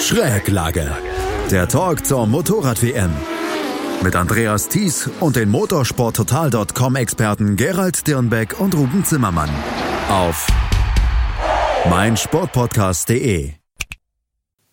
Schräglage. Der Talk zur Motorrad-WM. Mit Andreas Thies und den motorsporttotal.com-Experten Gerald Dirnbeck und Ruben Zimmermann. Auf meinsportpodcast.de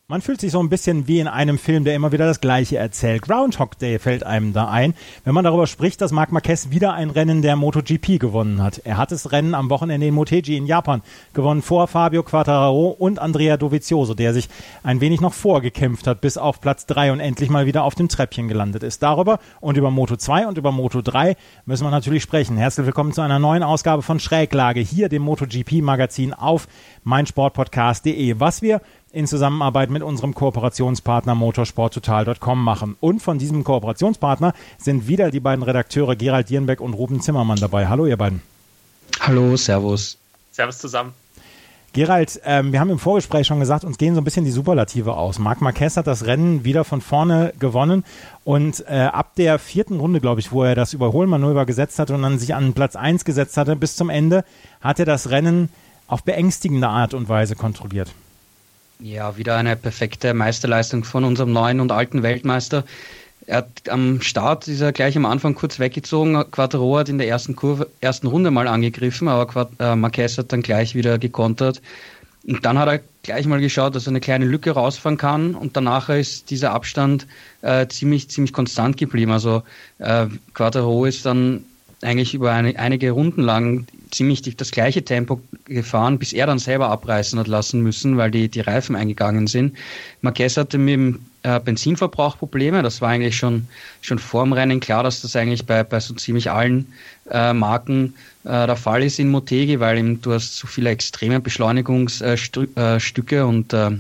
man fühlt sich so ein bisschen wie in einem Film, der immer wieder das Gleiche erzählt. Groundhog Day fällt einem da ein, wenn man darüber spricht, dass Marc Marquez wieder ein Rennen der MotoGP gewonnen hat. Er hat das Rennen am Wochenende in Motegi in Japan gewonnen vor Fabio Quattararo und Andrea Dovizioso, der sich ein wenig noch vorgekämpft hat bis auf Platz 3 und endlich mal wieder auf dem Treppchen gelandet ist. Darüber und über Moto 2 und über Moto 3 müssen wir natürlich sprechen. Herzlich willkommen zu einer neuen Ausgabe von Schräglage, hier dem MotoGP Magazin auf meinsportpodcast.de. Was wir in Zusammenarbeit mit unserem Kooperationspartner motorsporttotal.com machen. Und von diesem Kooperationspartner sind wieder die beiden Redakteure Gerald Dierenbeck und Ruben Zimmermann dabei. Hallo, ihr beiden. Hallo, Servus. Servus zusammen. Gerald, ähm, wir haben im Vorgespräch schon gesagt, uns gehen so ein bisschen die Superlative aus. Marc Marquez hat das Rennen wieder von vorne gewonnen und äh, ab der vierten Runde, glaube ich, wo er das Überholmanöver gesetzt hat und dann sich an Platz 1 gesetzt hatte, bis zum Ende, hat er das Rennen auf beängstigende Art und Weise kontrolliert. Ja, wieder eine perfekte Meisterleistung von unserem neuen und alten Weltmeister. Er hat am Start ist er gleich am Anfang kurz weggezogen. Quattro hat in der ersten Kurve, ersten Runde mal angegriffen, aber Quat äh, Marquez hat dann gleich wieder gekontert. Und dann hat er gleich mal geschaut, dass er eine kleine Lücke rausfahren kann und danach ist dieser Abstand äh, ziemlich, ziemlich konstant geblieben. Also äh, Quattro ist dann eigentlich über eine, einige Runden lang ziemlich das gleiche Tempo gefahren, bis er dann selber abreißen hat lassen müssen, weil die, die Reifen eingegangen sind. Marquez hatte mit dem äh, Benzinverbrauch Probleme. Das war eigentlich schon, schon vor dem Rennen klar, dass das eigentlich bei, bei so ziemlich allen äh, Marken äh, der Fall ist in Motegi, weil eben, du hast so viele extreme Beschleunigungsstücke äh, und äh,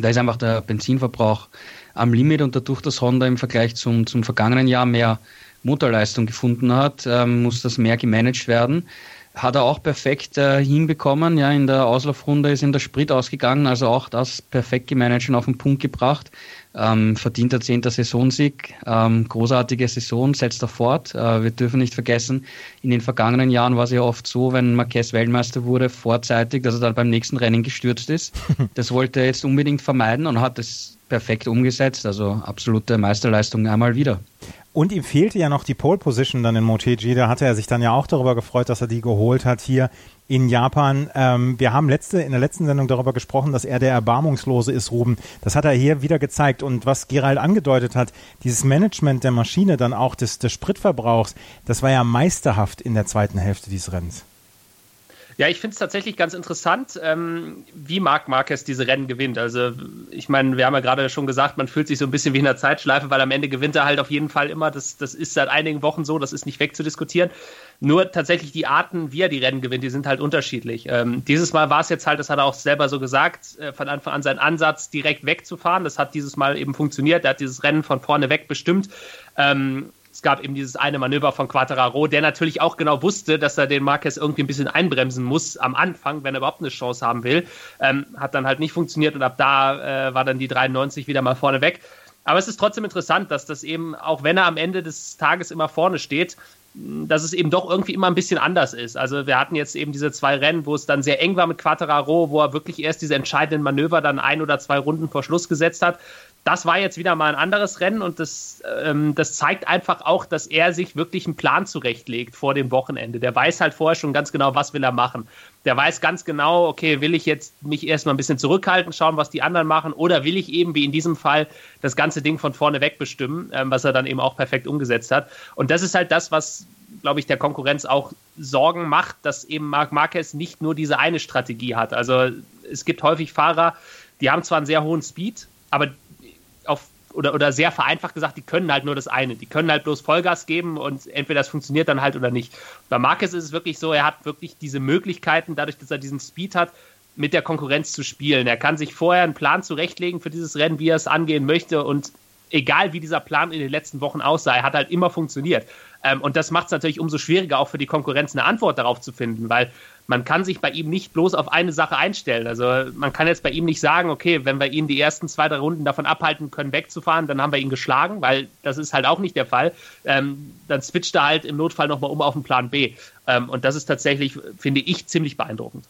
da ist einfach der Benzinverbrauch am Limit und dadurch, dass Honda im Vergleich zum, zum vergangenen Jahr mehr Motorleistung gefunden hat, ähm, muss das mehr gemanagt werden. Hat er auch perfekt äh, hinbekommen. Ja, in der Auslaufrunde ist ihm der Sprit ausgegangen, also auch das perfekt gemanagt und auf den Punkt gebracht. Ähm, verdienter zehnter Saisonsieg, ähm, großartige Saison, setzt er fort. Äh, wir dürfen nicht vergessen, in den vergangenen Jahren war es ja oft so, wenn Marquez Weltmeister wurde, vorzeitig, dass er dann beim nächsten Rennen gestürzt ist. Das wollte er jetzt unbedingt vermeiden und hat es perfekt umgesetzt. Also absolute Meisterleistung einmal wieder. Und ihm fehlte ja noch die Pole Position dann in Motegi. Da hatte er sich dann ja auch darüber gefreut, dass er die geholt hat hier in Japan. Ähm, wir haben letzte, in der letzten Sendung darüber gesprochen, dass er der Erbarmungslose ist, Ruben. Das hat er hier wieder gezeigt. Und was Gerald angedeutet hat, dieses Management der Maschine, dann auch des, des Spritverbrauchs, das war ja meisterhaft in der zweiten Hälfte dieses Rennens. Ja, ich finde es tatsächlich ganz interessant, ähm, wie Marc Marquez diese Rennen gewinnt. Also, ich meine, wir haben ja gerade schon gesagt, man fühlt sich so ein bisschen wie in einer Zeitschleife, weil am Ende gewinnt er halt auf jeden Fall immer. Das, das ist seit einigen Wochen so, das ist nicht wegzudiskutieren. Nur tatsächlich die Arten, wie er die Rennen gewinnt, die sind halt unterschiedlich. Ähm, dieses Mal war es jetzt halt, das hat er auch selber so gesagt, äh, von Anfang an sein Ansatz, direkt wegzufahren. Das hat dieses Mal eben funktioniert. Er hat dieses Rennen von vorne weg bestimmt. Ähm, es gab eben dieses eine Manöver von Quattararo, der natürlich auch genau wusste, dass er den Marquez irgendwie ein bisschen einbremsen muss am Anfang, wenn er überhaupt eine Chance haben will. Ähm, hat dann halt nicht funktioniert und ab da äh, war dann die 93 wieder mal vorne weg. Aber es ist trotzdem interessant, dass das eben, auch wenn er am Ende des Tages immer vorne steht, dass es eben doch irgendwie immer ein bisschen anders ist. Also wir hatten jetzt eben diese zwei Rennen, wo es dann sehr eng war mit Quattararo, wo er wirklich erst diese entscheidenden Manöver dann ein oder zwei Runden vor Schluss gesetzt hat das war jetzt wieder mal ein anderes Rennen und das, ähm, das zeigt einfach auch, dass er sich wirklich einen Plan zurechtlegt vor dem Wochenende. Der weiß halt vorher schon ganz genau, was will er machen. Der weiß ganz genau, okay, will ich jetzt mich erstmal ein bisschen zurückhalten, schauen, was die anderen machen, oder will ich eben, wie in diesem Fall, das ganze Ding von vorne weg bestimmen, ähm, was er dann eben auch perfekt umgesetzt hat. Und das ist halt das, was, glaube ich, der Konkurrenz auch Sorgen macht, dass eben Marc Marquez nicht nur diese eine Strategie hat. Also es gibt häufig Fahrer, die haben zwar einen sehr hohen Speed, aber oder, oder sehr vereinfacht gesagt, die können halt nur das eine. Die können halt bloß Vollgas geben und entweder das funktioniert dann halt oder nicht. Bei Marquez ist es wirklich so, er hat wirklich diese Möglichkeiten, dadurch, dass er diesen Speed hat, mit der Konkurrenz zu spielen. Er kann sich vorher einen Plan zurechtlegen für dieses Rennen, wie er es angehen möchte und egal wie dieser Plan in den letzten Wochen aussah, er hat halt immer funktioniert. Ähm, und das macht es natürlich umso schwieriger, auch für die Konkurrenz eine Antwort darauf zu finden, weil man kann sich bei ihm nicht bloß auf eine Sache einstellen. Also man kann jetzt bei ihm nicht sagen, okay, wenn wir ihn die ersten zwei, drei Runden davon abhalten können, wegzufahren, dann haben wir ihn geschlagen, weil das ist halt auch nicht der Fall. Ähm, dann switcht er halt im Notfall nochmal um auf den Plan B. Ähm, und das ist tatsächlich, finde ich, ziemlich beeindruckend.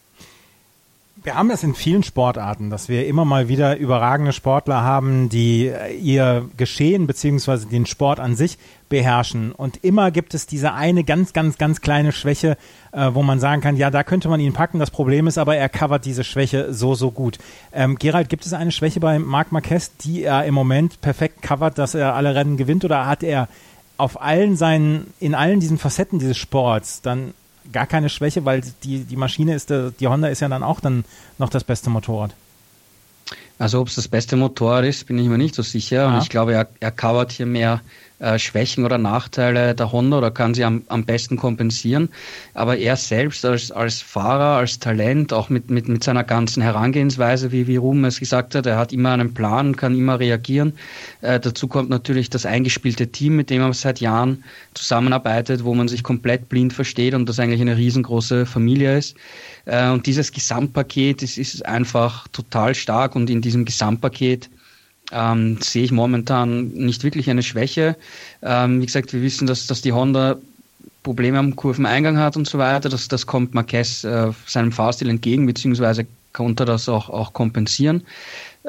Wir haben es in vielen Sportarten, dass wir immer mal wieder überragende Sportler haben, die äh, ihr Geschehen beziehungsweise den Sport an sich beherrschen. Und immer gibt es diese eine ganz, ganz, ganz kleine Schwäche, äh, wo man sagen kann, ja, da könnte man ihn packen. Das Problem ist aber, er covert diese Schwäche so, so gut. Ähm, Gerald, gibt es eine Schwäche bei Marc Marquez, die er im Moment perfekt covert, dass er alle Rennen gewinnt? Oder hat er auf allen seinen, in allen diesen Facetten dieses Sports dann gar keine Schwäche, weil die, die Maschine ist, die Honda ist ja dann auch dann noch das beste Motorrad. Also ob es das beste Motorrad ist, bin ich mir nicht so sicher. Und ich glaube, er, er covert hier mehr äh, Schwächen oder Nachteile der Honda oder kann sie am, am besten kompensieren. Aber er selbst als, als Fahrer, als Talent, auch mit, mit, mit seiner ganzen Herangehensweise, wie, wie Ruben es gesagt hat, er hat immer einen Plan, kann immer reagieren. Äh, dazu kommt natürlich das eingespielte Team, mit dem er seit Jahren zusammenarbeitet, wo man sich komplett blind versteht und das eigentlich eine riesengroße Familie ist. Äh, und dieses Gesamtpaket ist, ist einfach total stark und in diesem Gesamtpaket ähm, sehe ich momentan nicht wirklich eine Schwäche. Ähm, wie gesagt, wir wissen, dass, dass die Honda Probleme am Kurveneingang hat und so weiter. Das, das kommt Marquez äh, seinem Fahrstil entgegen, beziehungsweise konnte das auch, auch kompensieren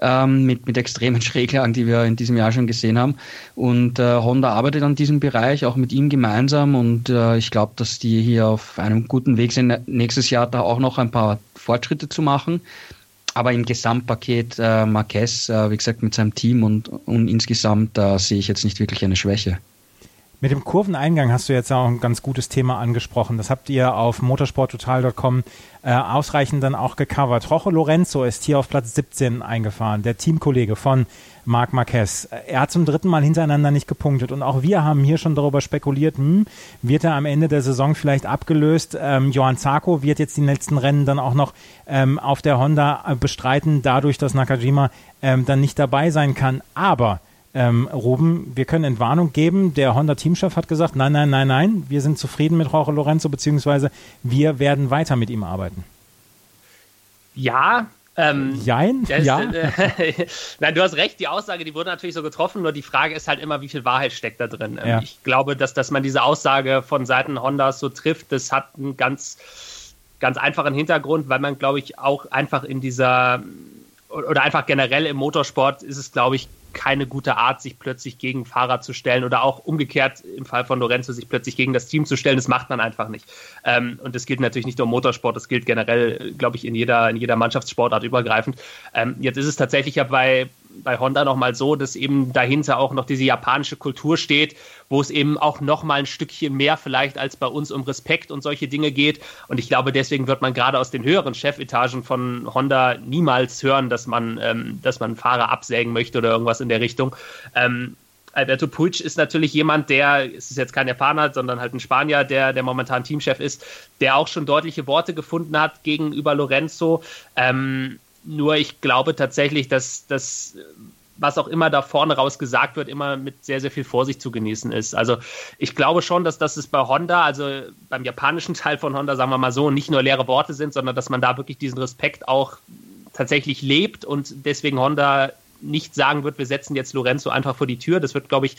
ähm, mit, mit extremen Schräglagen, die wir in diesem Jahr schon gesehen haben. Und äh, Honda arbeitet an diesem Bereich, auch mit ihm gemeinsam. Und äh, ich glaube, dass die hier auf einem guten Weg sind, nächstes Jahr da auch noch ein paar Fortschritte zu machen. Aber im Gesamtpaket äh, Marquez, äh, wie gesagt, mit seinem Team und, und insgesamt, da sehe ich jetzt nicht wirklich eine Schwäche. Mit dem Kurveneingang hast du jetzt auch ein ganz gutes Thema angesprochen. Das habt ihr auf motorsporttotal.com äh, ausreichend dann auch gecovert. Rojo Lorenzo ist hier auf Platz 17 eingefahren, der Teamkollege von Marc Marquez. Er hat zum dritten Mal hintereinander nicht gepunktet und auch wir haben hier schon darüber spekuliert, hm, wird er am Ende der Saison vielleicht abgelöst? Ähm, Johann Zarco wird jetzt die letzten Rennen dann auch noch ähm, auf der Honda äh, bestreiten, dadurch, dass Nakajima ähm, dann nicht dabei sein kann. Aber ähm, Ruben, wir können Entwarnung geben. Der Honda-Teamchef hat gesagt, nein, nein, nein, nein, wir sind zufrieden mit Jorge Lorenzo, beziehungsweise wir werden weiter mit ihm arbeiten. Ja, ähm, Jein? Das, ja. Äh, Nein, du hast recht, die Aussage, die wurde natürlich so getroffen, nur die Frage ist halt immer, wie viel Wahrheit steckt da drin. Ähm, ja. Ich glaube, dass, dass man diese Aussage von Seiten Hondas so trifft, das hat einen ganz, ganz einfachen Hintergrund, weil man, glaube ich, auch einfach in dieser oder einfach generell im Motorsport ist es, glaube ich, keine gute Art, sich plötzlich gegen Fahrer zu stellen oder auch umgekehrt im Fall von Lorenzo sich plötzlich gegen das Team zu stellen. Das macht man einfach nicht. Ähm, und das gilt natürlich nicht nur im Motorsport, das gilt generell, glaube ich, in jeder, in jeder Mannschaftssportart übergreifend. Ähm, jetzt ist es tatsächlich ja bei, bei Honda nochmal so, dass eben dahinter auch noch diese japanische Kultur steht, wo es eben auch nochmal ein Stückchen mehr vielleicht als bei uns um Respekt und solche Dinge geht. Und ich glaube, deswegen wird man gerade aus den höheren Chefetagen von Honda niemals hören, dass man, ähm, dass man Fahrer absägen möchte oder irgendwas in der Richtung. Ähm, Alberto Puig ist natürlich jemand, der, es ist jetzt kein Japaner, sondern halt ein Spanier, der, der momentan Teamchef ist, der auch schon deutliche Worte gefunden hat gegenüber Lorenzo. Ähm, nur ich glaube tatsächlich, dass, dass was auch immer da vorne raus gesagt wird, immer mit sehr, sehr viel Vorsicht zu genießen ist. Also ich glaube schon, dass das ist bei Honda, also beim japanischen Teil von Honda, sagen wir mal so, nicht nur leere Worte sind, sondern dass man da wirklich diesen Respekt auch tatsächlich lebt und deswegen Honda nicht sagen wird, wir setzen jetzt Lorenzo einfach vor die Tür. Das wird, glaube ich,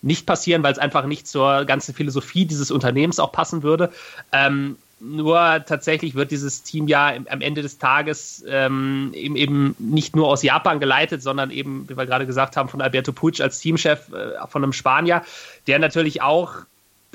nicht passieren, weil es einfach nicht zur ganzen Philosophie dieses Unternehmens auch passen würde. Ähm, nur tatsächlich wird dieses Team ja am Ende des Tages ähm, eben, eben nicht nur aus Japan geleitet, sondern eben, wie wir gerade gesagt haben, von Alberto Puig als Teamchef äh, von einem Spanier, der natürlich auch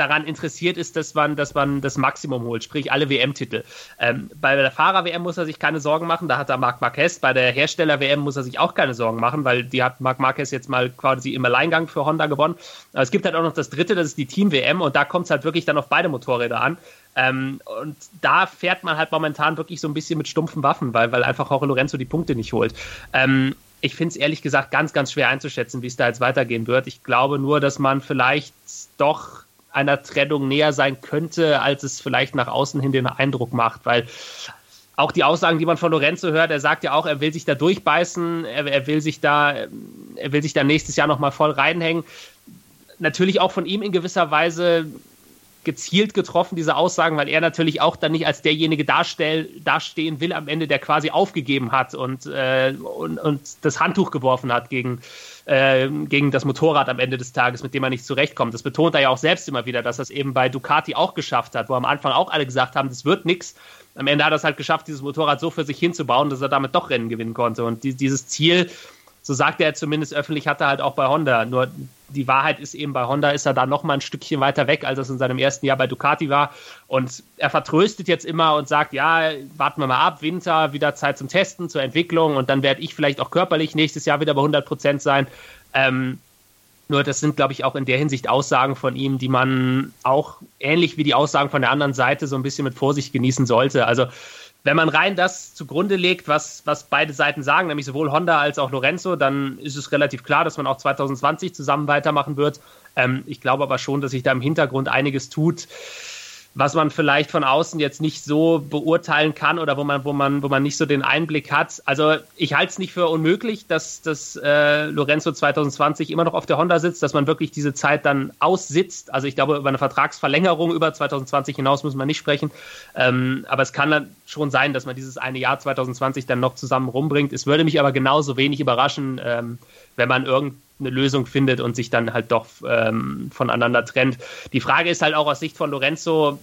daran interessiert ist, dass man, dass man das Maximum holt, sprich alle WM-Titel. Ähm, bei der Fahrer-WM muss er sich keine Sorgen machen, da hat er Marc Marquez. Bei der Hersteller-WM muss er sich auch keine Sorgen machen, weil die hat Marc Marquez jetzt mal quasi im Alleingang für Honda gewonnen. Aber es gibt halt auch noch das dritte, das ist die Team-WM und da kommt es halt wirklich dann auf beide Motorräder an. Ähm, und da fährt man halt momentan wirklich so ein bisschen mit stumpfen Waffen, weil, weil einfach Jorge Lorenzo die Punkte nicht holt. Ähm, ich finde es ehrlich gesagt ganz, ganz schwer einzuschätzen, wie es da jetzt weitergehen wird. Ich glaube nur, dass man vielleicht doch einer Trennung näher sein könnte, als es vielleicht nach außen hin den Eindruck macht, weil auch die Aussagen, die man von Lorenzo hört, er sagt ja auch, er will sich da durchbeißen, er, er will sich da, er will sich da nächstes Jahr nochmal voll reinhängen. Natürlich auch von ihm in gewisser Weise gezielt getroffen, diese Aussagen, weil er natürlich auch dann nicht als derjenige darstell, dastehen will am Ende, der quasi aufgegeben hat und, äh, und, und das Handtuch geworfen hat gegen, äh, gegen das Motorrad am Ende des Tages, mit dem er nicht zurechtkommt. Das betont er ja auch selbst immer wieder, dass er es eben bei Ducati auch geschafft hat, wo am Anfang auch alle gesagt haben, das wird nichts. Am Ende hat er es halt geschafft, dieses Motorrad so für sich hinzubauen, dass er damit doch Rennen gewinnen konnte. Und die, dieses Ziel, so sagt er zumindest öffentlich, hat er halt auch bei Honda. Nur die Wahrheit ist eben, bei Honda ist er da noch mal ein Stückchen weiter weg, als es in seinem ersten Jahr bei Ducati war. Und er vertröstet jetzt immer und sagt, ja, warten wir mal ab, Winter, wieder Zeit zum Testen, zur Entwicklung und dann werde ich vielleicht auch körperlich nächstes Jahr wieder bei 100 Prozent sein. Ähm, nur das sind, glaube ich, auch in der Hinsicht Aussagen von ihm, die man auch ähnlich wie die Aussagen von der anderen Seite so ein bisschen mit Vorsicht genießen sollte. Also wenn man rein das zugrunde legt, was, was beide Seiten sagen, nämlich sowohl Honda als auch Lorenzo, dann ist es relativ klar, dass man auch 2020 zusammen weitermachen wird. Ähm, ich glaube aber schon, dass sich da im Hintergrund einiges tut, was man vielleicht von außen jetzt nicht so beurteilen kann oder wo man, wo man, wo man nicht so den Einblick hat. Also ich halte es nicht für unmöglich, dass, dass äh, Lorenzo 2020 immer noch auf der Honda sitzt, dass man wirklich diese Zeit dann aussitzt. Also ich glaube, über eine Vertragsverlängerung über 2020 hinaus müssen wir nicht sprechen. Ähm, aber es kann dann schon sein, dass man dieses eine Jahr 2020 dann noch zusammen rumbringt. Es würde mich aber genauso wenig überraschen, ähm, wenn man irgendeine Lösung findet und sich dann halt doch ähm, voneinander trennt. Die Frage ist halt auch aus Sicht von Lorenzo,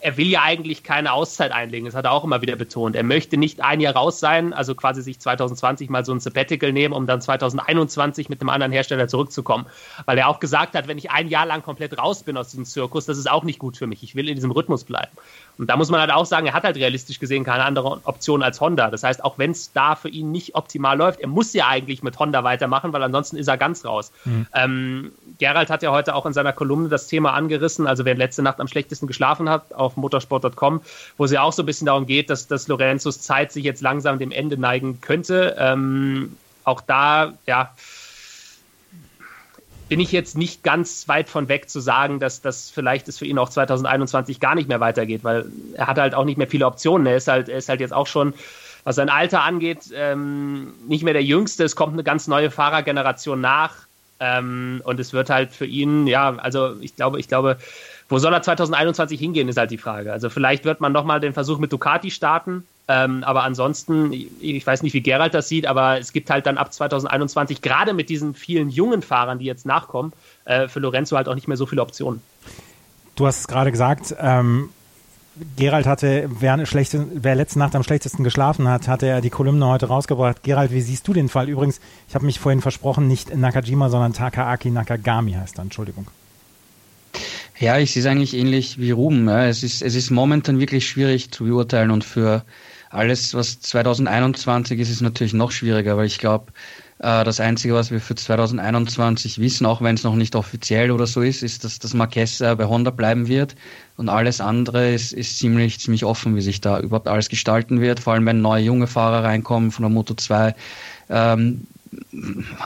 er will ja eigentlich keine Auszeit einlegen. Das hat er auch immer wieder betont. Er möchte nicht ein Jahr raus sein, also quasi sich 2020 mal so ein Sabbatical nehmen, um dann 2021 mit einem anderen Hersteller zurückzukommen. Weil er auch gesagt hat, wenn ich ein Jahr lang komplett raus bin aus diesem Zirkus, das ist auch nicht gut für mich. Ich will in diesem Rhythmus bleiben. Und da muss man halt auch sagen, er hat halt realistisch gesehen keine andere Option als Honda. Das heißt, auch wenn es da für ihn nicht optimal läuft, er muss ja eigentlich mit Honda weitermachen, weil ansonsten ist er ganz raus. Mhm. Ähm, Gerald hat ja heute auch in seiner Kolumne das Thema angerissen, also wer letzte Nacht am schlechtesten geschlafen hat, auf motorsport.com, wo es ja auch so ein bisschen darum geht, dass, dass Lorenzos Zeit sich jetzt langsam dem Ende neigen könnte. Ähm, auch da, ja, bin ich jetzt nicht ganz weit von weg zu sagen, dass das vielleicht es für ihn auch 2021 gar nicht mehr weitergeht, weil er hat halt auch nicht mehr viele Optionen. Er ist halt, er ist halt jetzt auch schon, was sein Alter angeht, ähm, nicht mehr der Jüngste. Es kommt eine ganz neue Fahrergeneration nach. Ähm, und es wird halt für ihn, ja, also ich glaube, ich glaube, wo soll er 2021 hingehen, ist halt die Frage. Also vielleicht wird man nochmal den Versuch mit Ducati starten. Ähm, aber ansonsten, ich weiß nicht, wie Gerald das sieht, aber es gibt halt dann ab 2021, gerade mit diesen vielen jungen Fahrern, die jetzt nachkommen, äh, für Lorenzo halt auch nicht mehr so viele Optionen. Du hast es gerade gesagt, ähm, Gerald hatte, wer, schlechte, wer letzte Nacht am schlechtesten geschlafen hat, hatte er die Kolumne heute rausgebracht. Gerald, wie siehst du den Fall? Übrigens, ich habe mich vorhin versprochen, nicht Nakajima, sondern Takaaki Nakagami heißt er, Entschuldigung. Ja, ich sehe es eigentlich ähnlich wie Ruben. Ja. Es, ist, es ist momentan wirklich schwierig zu beurteilen und für alles, was 2021 ist, ist natürlich noch schwieriger, weil ich glaube, äh, das Einzige, was wir für 2021 wissen, auch wenn es noch nicht offiziell oder so ist, ist, dass das Marquez bei Honda bleiben wird und alles andere ist, ist ziemlich, ziemlich offen, wie sich da überhaupt alles gestalten wird, vor allem wenn neue junge Fahrer reinkommen von der Moto 2. Ähm,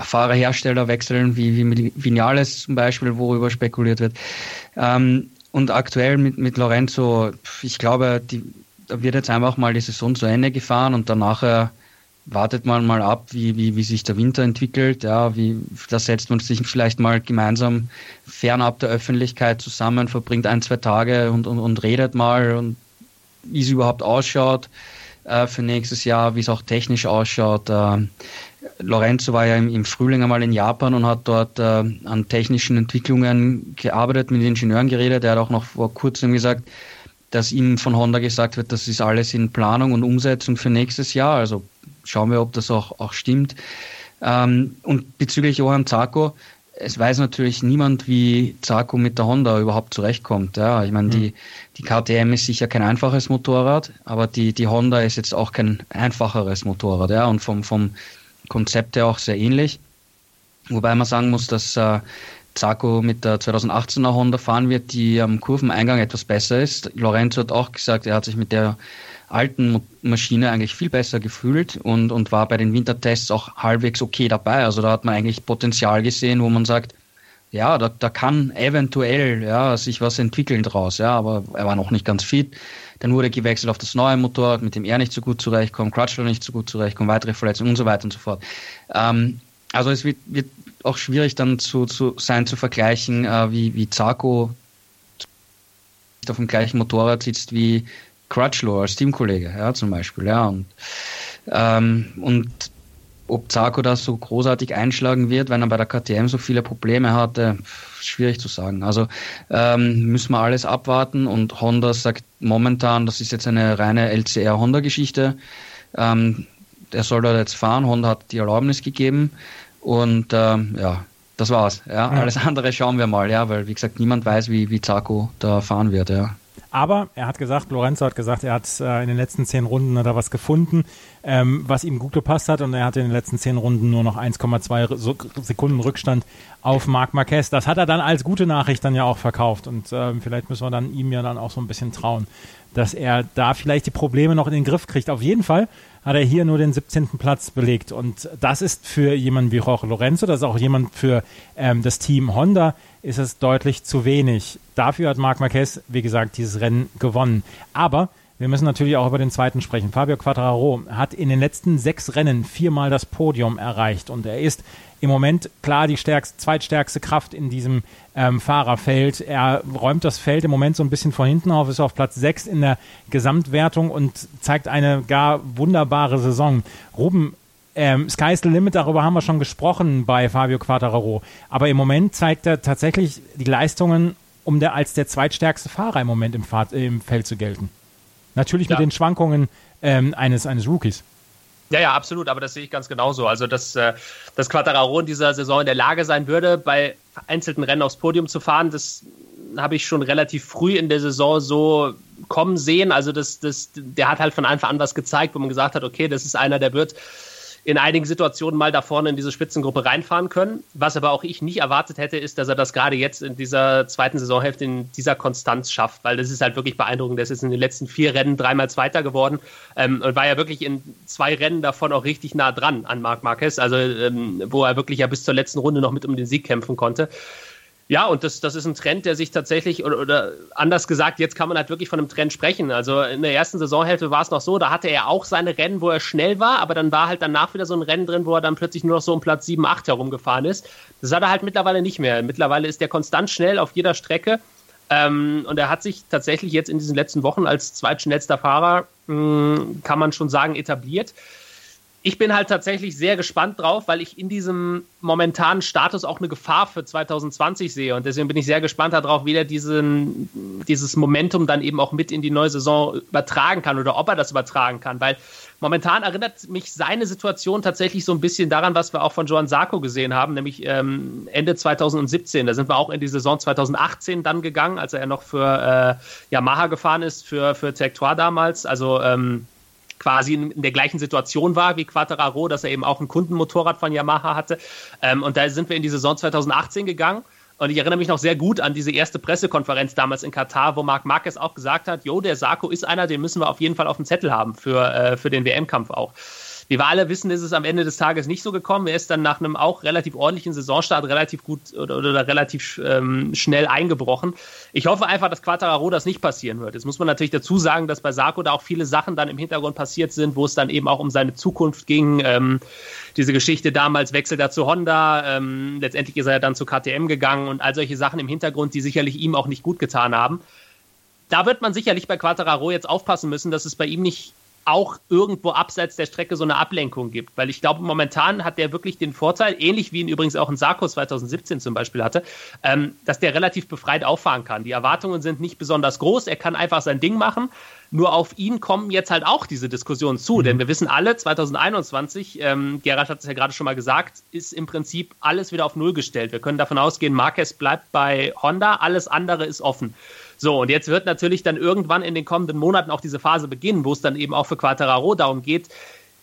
Fahrerhersteller wechseln, wie, wie Vinales zum Beispiel, worüber spekuliert wird. Ähm, und aktuell mit, mit Lorenzo, ich glaube, die, da wird jetzt einfach mal die Saison zu Ende gefahren und danach äh, wartet man mal ab, wie, wie, wie sich der Winter entwickelt. Ja, wie, da setzt man sich vielleicht mal gemeinsam fernab der Öffentlichkeit zusammen, verbringt ein, zwei Tage und, und, und redet mal und wie es überhaupt ausschaut äh, für nächstes Jahr, wie es auch technisch ausschaut. Äh, Lorenzo war ja im, im, Frühling einmal in Japan und hat dort äh, an technischen Entwicklungen gearbeitet, mit Ingenieuren geredet. Er hat auch noch vor kurzem gesagt, dass ihm von Honda gesagt wird, das ist alles in Planung und Umsetzung für nächstes Jahr. Also schauen wir, ob das auch, auch stimmt. Ähm, und bezüglich Johann Zarko, es weiß natürlich niemand, wie Zarko mit der Honda überhaupt zurechtkommt. Ja, ich meine, mhm. die, die KTM ist sicher kein einfaches Motorrad, aber die, die Honda ist jetzt auch kein einfacheres Motorrad. Ja, und vom, vom Konzept her auch sehr ähnlich. Wobei man sagen muss, dass äh, Zarco mit der 2018er Honda fahren wird, die am Kurveneingang etwas besser ist. Lorenzo hat auch gesagt, er hat sich mit der alten Maschine eigentlich viel besser gefühlt und, und war bei den Wintertests auch halbwegs okay dabei. Also da hat man eigentlich Potenzial gesehen, wo man sagt, ja, da, da kann eventuell ja, sich was entwickeln draus, ja, aber er war noch nicht ganz fit. Dann wurde gewechselt auf das neue Motorrad, mit dem er nicht so gut zurechtkommt, Crutchlow nicht so gut zurechtkommt, weitere Verletzungen und so weiter und so fort. Ähm, also es wird, wird auch schwierig dann zu, zu sein zu vergleichen, äh, wie, wie Zarko auf dem gleichen Motorrad sitzt wie Crutchlow als Teamkollege, ja, zum Beispiel, ja. Und, ähm, und ob Zarko das so großartig einschlagen wird, wenn er bei der KTM so viele Probleme hatte, schwierig zu sagen. Also ähm, müssen wir alles abwarten und Honda sagt momentan, das ist jetzt eine reine LCR-Honda-Geschichte. Ähm, der soll da jetzt fahren, Honda hat die Erlaubnis gegeben und ähm, ja, das war's. Ja. Alles andere schauen wir mal, ja, weil wie gesagt, niemand weiß, wie, wie Zarko da fahren wird, ja. Aber er hat gesagt, Lorenzo hat gesagt, er hat äh, in den letzten zehn Runden da was gefunden, ähm, was ihm gut gepasst hat und er hatte in den letzten zehn Runden nur noch 1,2 Sekunden Rückstand auf Marc Marquez. Das hat er dann als gute Nachricht dann ja auch verkauft und äh, vielleicht müssen wir dann ihm ja dann auch so ein bisschen trauen, dass er da vielleicht die Probleme noch in den Griff kriegt. Auf jeden Fall hat er hier nur den 17. Platz belegt und das ist für jemanden wie Jorge Lorenzo, das ist auch jemand für ähm, das Team Honda, ist es deutlich zu wenig. Dafür hat Marc Marquez, wie gesagt, dieses Rennen gewonnen. Aber wir müssen natürlich auch über den zweiten sprechen. Fabio Quattraro hat in den letzten sechs Rennen viermal das Podium erreicht und er ist im Moment klar die stärkste, zweitstärkste Kraft in diesem ähm, Fahrerfeld. Er räumt das Feld im Moment so ein bisschen von hinten auf, ist auf Platz sechs in der Gesamtwertung und zeigt eine gar wunderbare Saison. Ruben, ähm, Sky's the Limit, darüber haben wir schon gesprochen bei Fabio Quattararo. Aber im Moment zeigt er tatsächlich die Leistungen, um der, als der zweitstärkste Fahrer im Moment im, Fahrt, im Feld zu gelten. Natürlich ja. mit den Schwankungen ähm, eines, eines Rookies. Ja, ja, absolut, aber das sehe ich ganz genauso. Also, dass, äh, dass Quattararo in dieser Saison in der Lage sein würde, bei vereinzelten Rennen aufs Podium zu fahren, das habe ich schon relativ früh in der Saison so kommen sehen. Also, das, das, der hat halt von Anfang an was gezeigt, wo man gesagt hat, okay, das ist einer, der wird in einigen Situationen mal da vorne in diese Spitzengruppe reinfahren können. Was aber auch ich nicht erwartet hätte, ist, dass er das gerade jetzt in dieser zweiten Saisonhälfte in dieser Konstanz schafft, weil das ist halt wirklich beeindruckend. Der ist jetzt in den letzten vier Rennen dreimal Zweiter geworden ähm, und war ja wirklich in zwei Rennen davon auch richtig nah dran an Marc Marquez, also ähm, wo er wirklich ja bis zur letzten Runde noch mit um den Sieg kämpfen konnte. Ja, und das, das ist ein Trend, der sich tatsächlich, oder, oder, anders gesagt, jetzt kann man halt wirklich von einem Trend sprechen. Also in der ersten Saisonhälfte war es noch so, da hatte er auch seine Rennen, wo er schnell war, aber dann war halt danach wieder so ein Rennen drin, wo er dann plötzlich nur noch so um Platz 7, 8 herumgefahren ist. Das hat er halt mittlerweile nicht mehr. Mittlerweile ist er konstant schnell auf jeder Strecke. Ähm, und er hat sich tatsächlich jetzt in diesen letzten Wochen als zweitschnellster Fahrer, mh, hm, kann man schon sagen, etabliert ich bin halt tatsächlich sehr gespannt drauf, weil ich in diesem momentanen Status auch eine Gefahr für 2020 sehe. Und deswegen bin ich sehr gespannt darauf, wie er diesen, dieses Momentum dann eben auch mit in die neue Saison übertragen kann oder ob er das übertragen kann. Weil momentan erinnert mich seine Situation tatsächlich so ein bisschen daran, was wir auch von Joan Sarko gesehen haben, nämlich ähm, Ende 2017. Da sind wir auch in die Saison 2018 dann gegangen, als er noch für äh, Yamaha gefahren ist, für, für Tech damals. Also ähm, quasi in der gleichen Situation war wie Quattararo, dass er eben auch ein Kundenmotorrad von Yamaha hatte. Ähm, und da sind wir in die Saison 2018 gegangen. Und ich erinnere mich noch sehr gut an diese erste Pressekonferenz damals in Katar, wo Marc Marquez auch gesagt hat, jo, der Sarko ist einer, den müssen wir auf jeden Fall auf dem Zettel haben für, äh, für den WM-Kampf auch. Wie wir alle wissen, ist es am Ende des Tages nicht so gekommen. Er ist dann nach einem auch relativ ordentlichen Saisonstart relativ gut oder, oder relativ ähm, schnell eingebrochen. Ich hoffe einfach, dass Quattararo das nicht passieren wird. Jetzt muss man natürlich dazu sagen, dass bei Sarko da auch viele Sachen dann im Hintergrund passiert sind, wo es dann eben auch um seine Zukunft ging. Ähm, diese Geschichte damals wechselt er zu Honda, ähm, letztendlich ist er dann zu KTM gegangen und all solche Sachen im Hintergrund, die sicherlich ihm auch nicht gut getan haben da wird man sicherlich bei Quattararo jetzt aufpassen müssen, dass es bei ihm nicht auch irgendwo abseits der Strecke so eine Ablenkung gibt. Weil ich glaube, momentan hat der wirklich den Vorteil, ähnlich wie ihn übrigens auch in Sarko 2017 zum Beispiel hatte, ähm, dass der relativ befreit auffahren kann. Die Erwartungen sind nicht besonders groß, er kann einfach sein Ding machen. Nur auf ihn kommen jetzt halt auch diese Diskussionen zu, mhm. denn wir wissen alle, 2021, ähm, Gerhard hat es ja gerade schon mal gesagt, ist im Prinzip alles wieder auf Null gestellt. Wir können davon ausgehen, Marquez bleibt bei Honda, alles andere ist offen. So, und jetzt wird natürlich dann irgendwann in den kommenden Monaten auch diese Phase beginnen, wo es dann eben auch für Quattararo darum geht,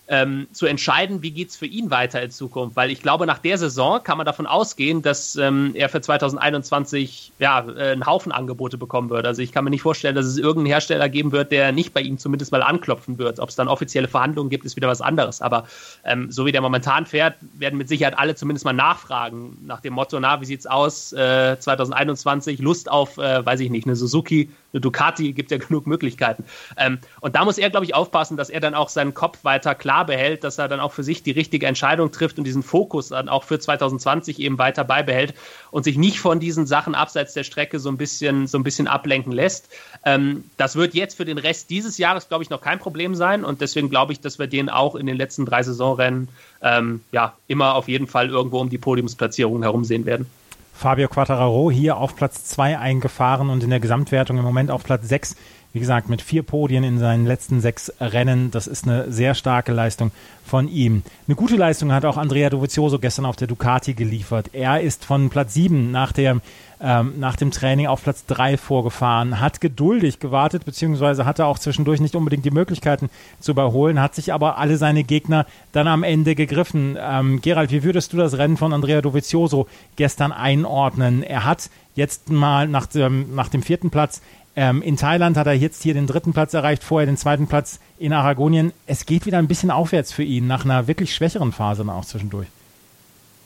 ähm, zu entscheiden, wie geht es für ihn weiter in Zukunft. Weil ich glaube, nach der Saison kann man davon ausgehen, dass ähm, er für 2021 ja, äh, einen Haufen Angebote bekommen wird. Also ich kann mir nicht vorstellen, dass es irgendeinen Hersteller geben wird, der nicht bei ihm zumindest mal anklopfen wird. Ob es dann offizielle Verhandlungen gibt, ist wieder was anderes. Aber ähm, so wie der momentan fährt, werden mit Sicherheit alle zumindest mal nachfragen nach dem Motto, na, wie sieht's aus? Äh, 2021 Lust auf, äh, weiß ich nicht, eine Suzuki, eine Ducati, gibt ja genug Möglichkeiten. Ähm, und da muss er, glaube ich, aufpassen, dass er dann auch seinen Kopf weiter klar klar behält, dass er dann auch für sich die richtige Entscheidung trifft und diesen Fokus dann auch für 2020 eben weiter beibehält und sich nicht von diesen Sachen abseits der Strecke so ein bisschen, so ein bisschen ablenken lässt. Ähm, das wird jetzt für den Rest dieses Jahres, glaube ich, noch kein Problem sein und deswegen glaube ich, dass wir den auch in den letzten drei Saisonrennen ähm, ja immer auf jeden Fall irgendwo um die Podiumsplatzierungen herum sehen werden. Fabio Quattararo hier auf Platz 2 eingefahren und in der Gesamtwertung im Moment auf Platz 6 wie gesagt, mit vier Podien in seinen letzten sechs Rennen. Das ist eine sehr starke Leistung von ihm. Eine gute Leistung hat auch Andrea Dovizioso gestern auf der Ducati geliefert. Er ist von Platz sieben nach, der, ähm, nach dem Training auf Platz drei vorgefahren, hat geduldig gewartet, beziehungsweise hatte auch zwischendurch nicht unbedingt die Möglichkeiten zu überholen, hat sich aber alle seine Gegner dann am Ende gegriffen. Ähm, Gerald, wie würdest du das Rennen von Andrea Dovizioso gestern einordnen? Er hat jetzt mal nach dem, nach dem vierten Platz ähm, in Thailand hat er jetzt hier den dritten Platz erreicht, vorher den zweiten Platz in Aragonien. Es geht wieder ein bisschen aufwärts für ihn, nach einer wirklich schwächeren Phase auch zwischendurch.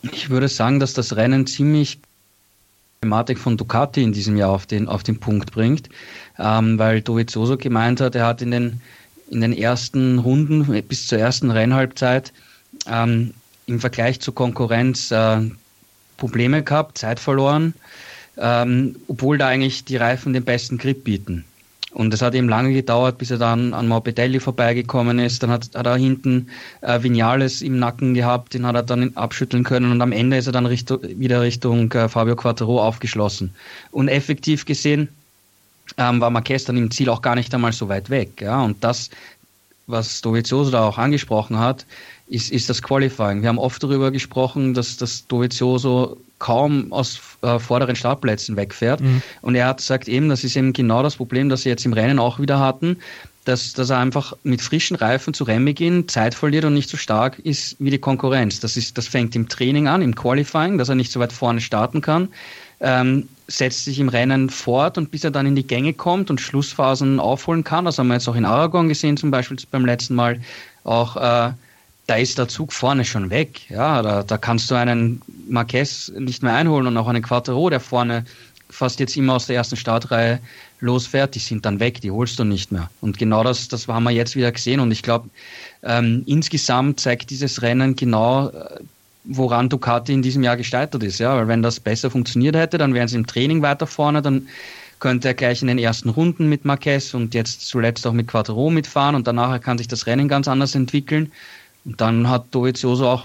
Ich würde sagen, dass das Rennen ziemlich Thematik von Ducati in diesem Jahr auf den, auf den Punkt bringt, ähm, weil Dovizioso gemeint hat, er hat in den, in den ersten Runden bis zur ersten Rennhalbzeit ähm, im Vergleich zur Konkurrenz äh, Probleme gehabt, Zeit verloren ähm, obwohl da eigentlich die Reifen den besten Grip bieten. Und es hat eben lange gedauert, bis er dann an Morbidelli vorbeigekommen ist. Dann hat, hat er hinten äh, Vinales im Nacken gehabt, den hat er dann abschütteln können und am Ende ist er dann Richtung, wieder Richtung äh, Fabio Quattro aufgeschlossen. Und effektiv gesehen ähm, war Marquez dann im Ziel auch gar nicht einmal so weit weg. Ja? Und das, was Dovizioso da auch angesprochen hat, ist, ist das Qualifying. Wir haben oft darüber gesprochen, dass das Dovizioso kaum aus äh, vorderen Startplätzen wegfährt. Mhm. Und er hat gesagt eben, das ist eben genau das Problem, das sie jetzt im Rennen auch wieder hatten, dass, dass er einfach mit frischen Reifen zu Rennen beginnt, Zeit verliert und nicht so stark ist wie die Konkurrenz. Das, ist, das fängt im Training an, im Qualifying, dass er nicht so weit vorne starten kann, ähm, setzt sich im Rennen fort und bis er dann in die Gänge kommt und Schlussphasen aufholen kann, das haben wir jetzt auch in Aragon gesehen, zum Beispiel beim letzten Mal, auch äh, da ist der Zug vorne schon weg. Ja, da, da kannst du einen Marquez nicht mehr einholen und auch einen Quattro, der vorne fast jetzt immer aus der ersten Startreihe losfährt, die sind dann weg, die holst du nicht mehr. Und genau das, das haben wir jetzt wieder gesehen. Und ich glaube, ähm, insgesamt zeigt dieses Rennen genau, äh, woran Ducati in diesem Jahr gescheitert ist. Ja, weil wenn das besser funktioniert hätte, dann wären sie im Training weiter vorne, dann könnte er gleich in den ersten Runden mit Marquez und jetzt zuletzt auch mit Quattro mitfahren und danach kann sich das Rennen ganz anders entwickeln. Und dann hat Dovizioso auch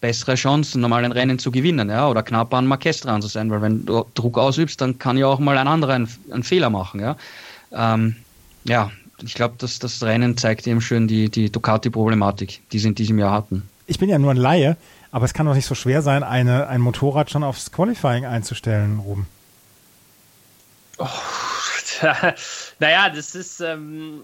bessere Chancen, normal ein Rennen zu gewinnen, ja, oder knapp an Marquez dran zu sein, weil wenn du Druck ausübst, dann kann ja auch mal ein anderer einen, einen Fehler machen, ja. Ähm, ja, ich glaube, dass das Rennen zeigt eben schön die, die Ducati-Problematik, die sie in diesem Jahr hatten. Ich bin ja nur ein Laie, aber es kann doch nicht so schwer sein, eine, ein Motorrad schon aufs Qualifying einzustellen, Ruben. Oh, naja, das ist, ähm,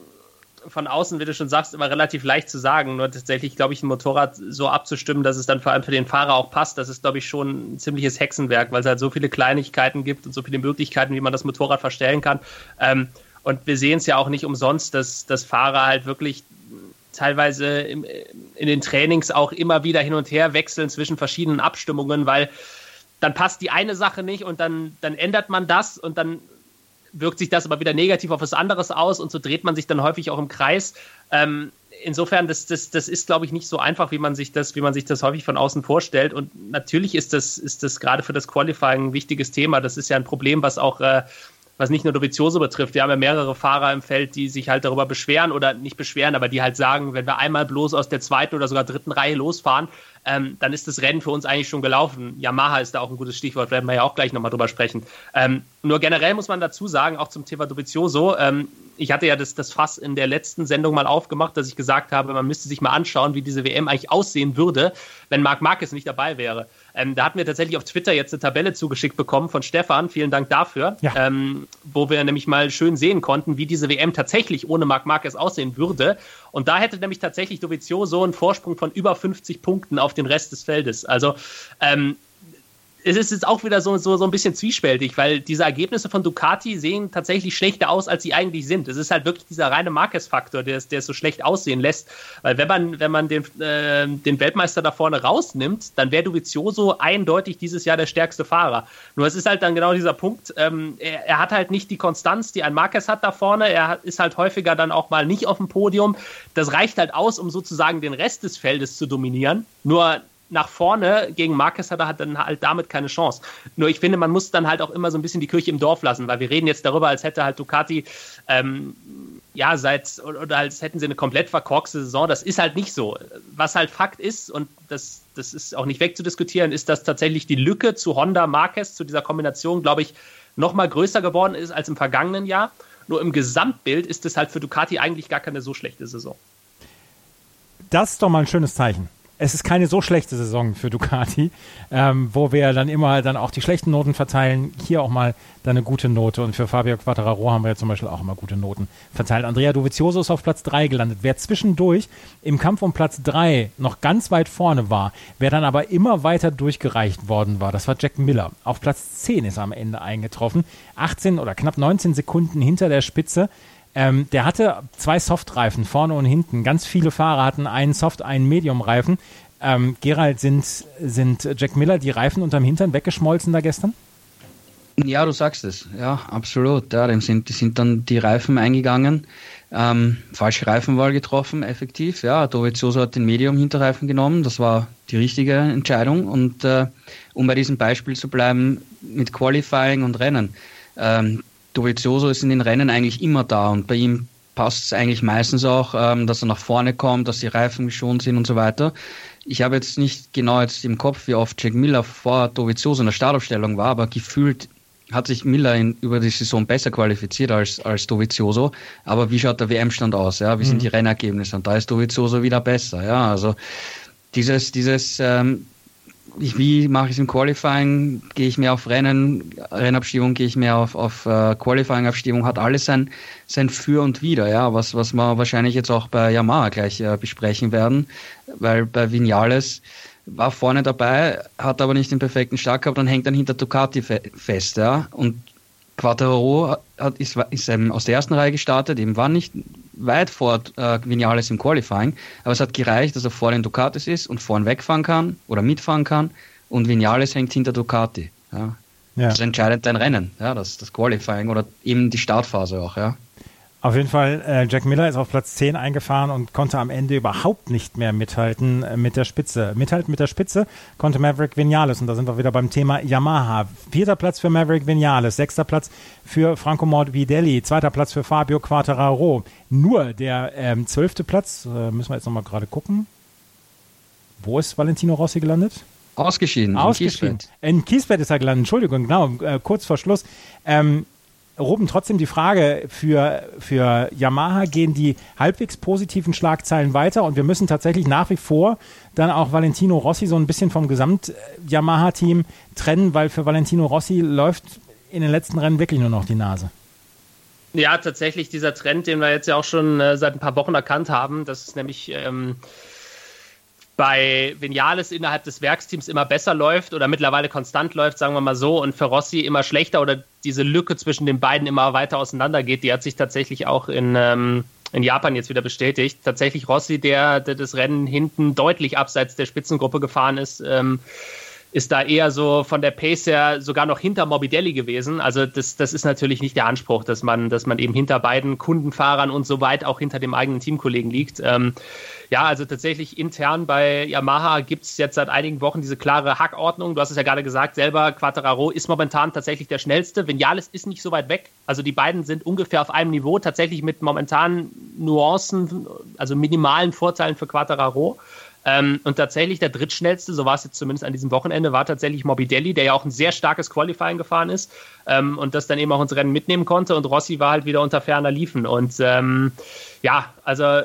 von außen, wie du schon sagst, immer relativ leicht zu sagen. Nur tatsächlich, glaube ich, ein Motorrad so abzustimmen, dass es dann vor allem für den Fahrer auch passt, das ist, glaube ich, schon ein ziemliches Hexenwerk, weil es halt so viele Kleinigkeiten gibt und so viele Möglichkeiten, wie man das Motorrad verstellen kann. Ähm, und wir sehen es ja auch nicht umsonst, dass, dass Fahrer halt wirklich teilweise im, in den Trainings auch immer wieder hin und her wechseln zwischen verschiedenen Abstimmungen, weil dann passt die eine Sache nicht und dann, dann ändert man das und dann wirkt sich das aber wieder negativ auf was anderes aus und so dreht man sich dann häufig auch im Kreis. Ähm, insofern, das, das, das ist, glaube ich, nicht so einfach, wie man sich das, wie man sich das häufig von außen vorstellt. Und natürlich ist das, ist das gerade für das Qualifying ein wichtiges Thema. Das ist ja ein Problem, was auch äh, was nicht nur Dovizioso betrifft. Wir haben ja mehrere Fahrer im Feld, die sich halt darüber beschweren oder nicht beschweren, aber die halt sagen, wenn wir einmal bloß aus der zweiten oder sogar dritten Reihe losfahren, ähm, dann ist das Rennen für uns eigentlich schon gelaufen. Yamaha ist da auch ein gutes Stichwort, werden wir ja auch gleich nochmal drüber sprechen. Ähm, nur generell muss man dazu sagen, auch zum Thema Dovizioso, ähm, ich hatte ja das, das Fass in der letzten Sendung mal aufgemacht, dass ich gesagt habe, man müsste sich mal anschauen, wie diese WM eigentlich aussehen würde, wenn Marc Marquez nicht dabei wäre. Ähm, da hatten wir tatsächlich auf Twitter jetzt eine Tabelle zugeschickt bekommen von Stefan, vielen Dank dafür, ja. ähm, wo wir nämlich mal schön sehen konnten, wie diese WM tatsächlich ohne Marc Marquez aussehen würde. Und da hätte nämlich tatsächlich Dovizioso einen Vorsprung von über 50 Punkten auf den Rest des Feldes. Also ähm, es ist jetzt auch wieder so, so, so ein bisschen zwiespältig, weil diese Ergebnisse von Ducati sehen tatsächlich schlechter aus, als sie eigentlich sind. Es ist halt wirklich dieser reine Marquez-Faktor, der, der es so schlecht aussehen lässt. Weil wenn man, wenn man den, äh, den Weltmeister da vorne rausnimmt, dann wäre Dovizioso eindeutig dieses Jahr der stärkste Fahrer. Nur es ist halt dann genau dieser Punkt, ähm, er, er, hat halt nicht die Konstanz, die ein Marquez hat da vorne. Er ist halt häufiger dann auch mal nicht auf dem Podium. Das reicht halt aus, um sozusagen den Rest des Feldes zu dominieren. Nur nach vorne gegen Marquez hat er halt dann halt damit keine Chance. Nur ich finde, man muss dann halt auch immer so ein bisschen die Kirche im Dorf lassen, weil wir reden jetzt darüber, als hätte halt Ducati ähm, ja seit oder als hätten sie eine komplett verkorkste Saison. Das ist halt nicht so. Was halt Fakt ist und das das ist auch nicht wegzudiskutieren, ist, dass tatsächlich die Lücke zu Honda Marquez zu dieser Kombination, glaube ich, noch mal größer geworden ist als im vergangenen Jahr. Nur im Gesamtbild ist es halt für Ducati eigentlich gar keine so schlechte Saison. Das ist doch mal ein schönes Zeichen es ist keine so schlechte Saison für Ducati, ähm, wo wir dann immer dann auch die schlechten Noten verteilen. Hier auch mal dann eine gute Note. Und für Fabio Quattararo haben wir ja zum Beispiel auch immer gute Noten verteilt. Andrea Dovizioso ist auf Platz 3 gelandet. Wer zwischendurch im Kampf um Platz 3 noch ganz weit vorne war, wer dann aber immer weiter durchgereicht worden war, das war Jack Miller. Auf Platz 10 ist er am Ende eingetroffen. 18 oder knapp 19 Sekunden hinter der Spitze. Ähm, der hatte zwei Softreifen vorne und hinten. Ganz viele Fahrer hatten einen Soft-, einen Medium-Reifen. Ähm, Gerald, sind, sind Jack Miller die Reifen unterm Hintern weggeschmolzen da gestern? Ja, du sagst es. Ja, absolut. Ja, dem sind, die sind dann die Reifen eingegangen. Ähm, falsche Reifenwahl getroffen, effektiv. Ja, Dovizioso hat den Medium-Hinterreifen genommen. Das war die richtige Entscheidung. Und äh, um bei diesem Beispiel zu bleiben, mit Qualifying und Rennen. Ähm, Dovizioso ist in den Rennen eigentlich immer da und bei ihm passt es eigentlich meistens auch, ähm, dass er nach vorne kommt, dass die Reifen geschont sind und so weiter. Ich habe jetzt nicht genau jetzt im Kopf, wie oft Jack Miller vor Dovizioso in der Startaufstellung war, aber gefühlt hat sich Miller in, über die Saison besser qualifiziert als, als Dovizioso. Aber wie schaut der WM-Stand aus? Ja? Wie sind mhm. die Rennergebnisse? Und da ist Dovizioso wieder besser. Ja? Also dieses, dieses ähm, wie mache ich es im Qualifying? Gehe ich mehr auf Rennen, Rennabstimmung, gehe ich mehr auf, auf uh, Qualifying-Abstimmung, hat alles sein, sein Für und Wider, ja, was, was wir wahrscheinlich jetzt auch bei Yamaha gleich uh, besprechen werden, weil bei Vinales war vorne dabei, hat aber nicht den perfekten Start gehabt und hängt dann hinter Ducati fe fest, ja, und Quattaro hat, ist, ist aus der ersten Reihe gestartet, eben war nicht weit vor äh, Vinales im Qualifying, aber es hat gereicht, dass er vor den Ducatis ist und vorn wegfahren kann oder mitfahren kann und Vinales hängt hinter Ducati. Ja. ja. Das entscheidet dein Rennen, ja, das, das Qualifying oder eben die Startphase auch, ja. Auf jeden Fall, äh, Jack Miller ist auf Platz 10 eingefahren und konnte am Ende überhaupt nicht mehr mithalten äh, mit der Spitze. Mithalten mit der Spitze konnte Maverick Vinales und da sind wir wieder beim Thema Yamaha. Vierter Platz für Maverick Vinales, sechster Platz für Franco Morbidelli, zweiter Platz für Fabio Quartararo. Nur der ähm, zwölfte Platz, äh, müssen wir jetzt nochmal gerade gucken. Wo ist Valentino Rossi gelandet? Ausgeschieden. Ausgeschieden. In Kiesbett ist er gelandet, Entschuldigung, genau, äh, kurz vor Schluss. Ähm, Ruben, trotzdem die Frage, für, für Yamaha gehen die halbwegs positiven Schlagzeilen weiter und wir müssen tatsächlich nach wie vor dann auch Valentino Rossi so ein bisschen vom Gesamt-Yamaha-Team trennen, weil für Valentino Rossi läuft in den letzten Rennen wirklich nur noch die Nase. Ja, tatsächlich dieser Trend, den wir jetzt ja auch schon äh, seit ein paar Wochen erkannt haben, dass es nämlich ähm, bei Vinales innerhalb des Werksteams immer besser läuft oder mittlerweile konstant läuft, sagen wir mal so, und für Rossi immer schlechter oder diese Lücke zwischen den beiden immer weiter auseinander geht, die hat sich tatsächlich auch in, ähm, in Japan jetzt wieder bestätigt. Tatsächlich Rossi, der, der das Rennen hinten deutlich abseits der Spitzengruppe gefahren ist, ähm, ist da eher so von der Pace her sogar noch hinter Morbidelli gewesen. Also das, das ist natürlich nicht der Anspruch, dass man, dass man eben hinter beiden Kundenfahrern und so weit auch hinter dem eigenen Teamkollegen liegt. Ähm, ja, also tatsächlich intern bei Yamaha gibt es jetzt seit einigen Wochen diese klare Hackordnung. Du hast es ja gerade gesagt, selber Quattararo ist momentan tatsächlich der schnellste. Vinales ist nicht so weit weg. Also die beiden sind ungefähr auf einem Niveau, tatsächlich mit momentan Nuancen, also minimalen Vorteilen für Quattararo. Ähm, und tatsächlich der drittschnellste, so war es jetzt zumindest an diesem Wochenende, war tatsächlich Morbidelli, der ja auch ein sehr starkes Qualifying gefahren ist ähm, und das dann eben auch ins Rennen mitnehmen konnte. Und Rossi war halt wieder unter ferner Liefen. Und ähm, ja, also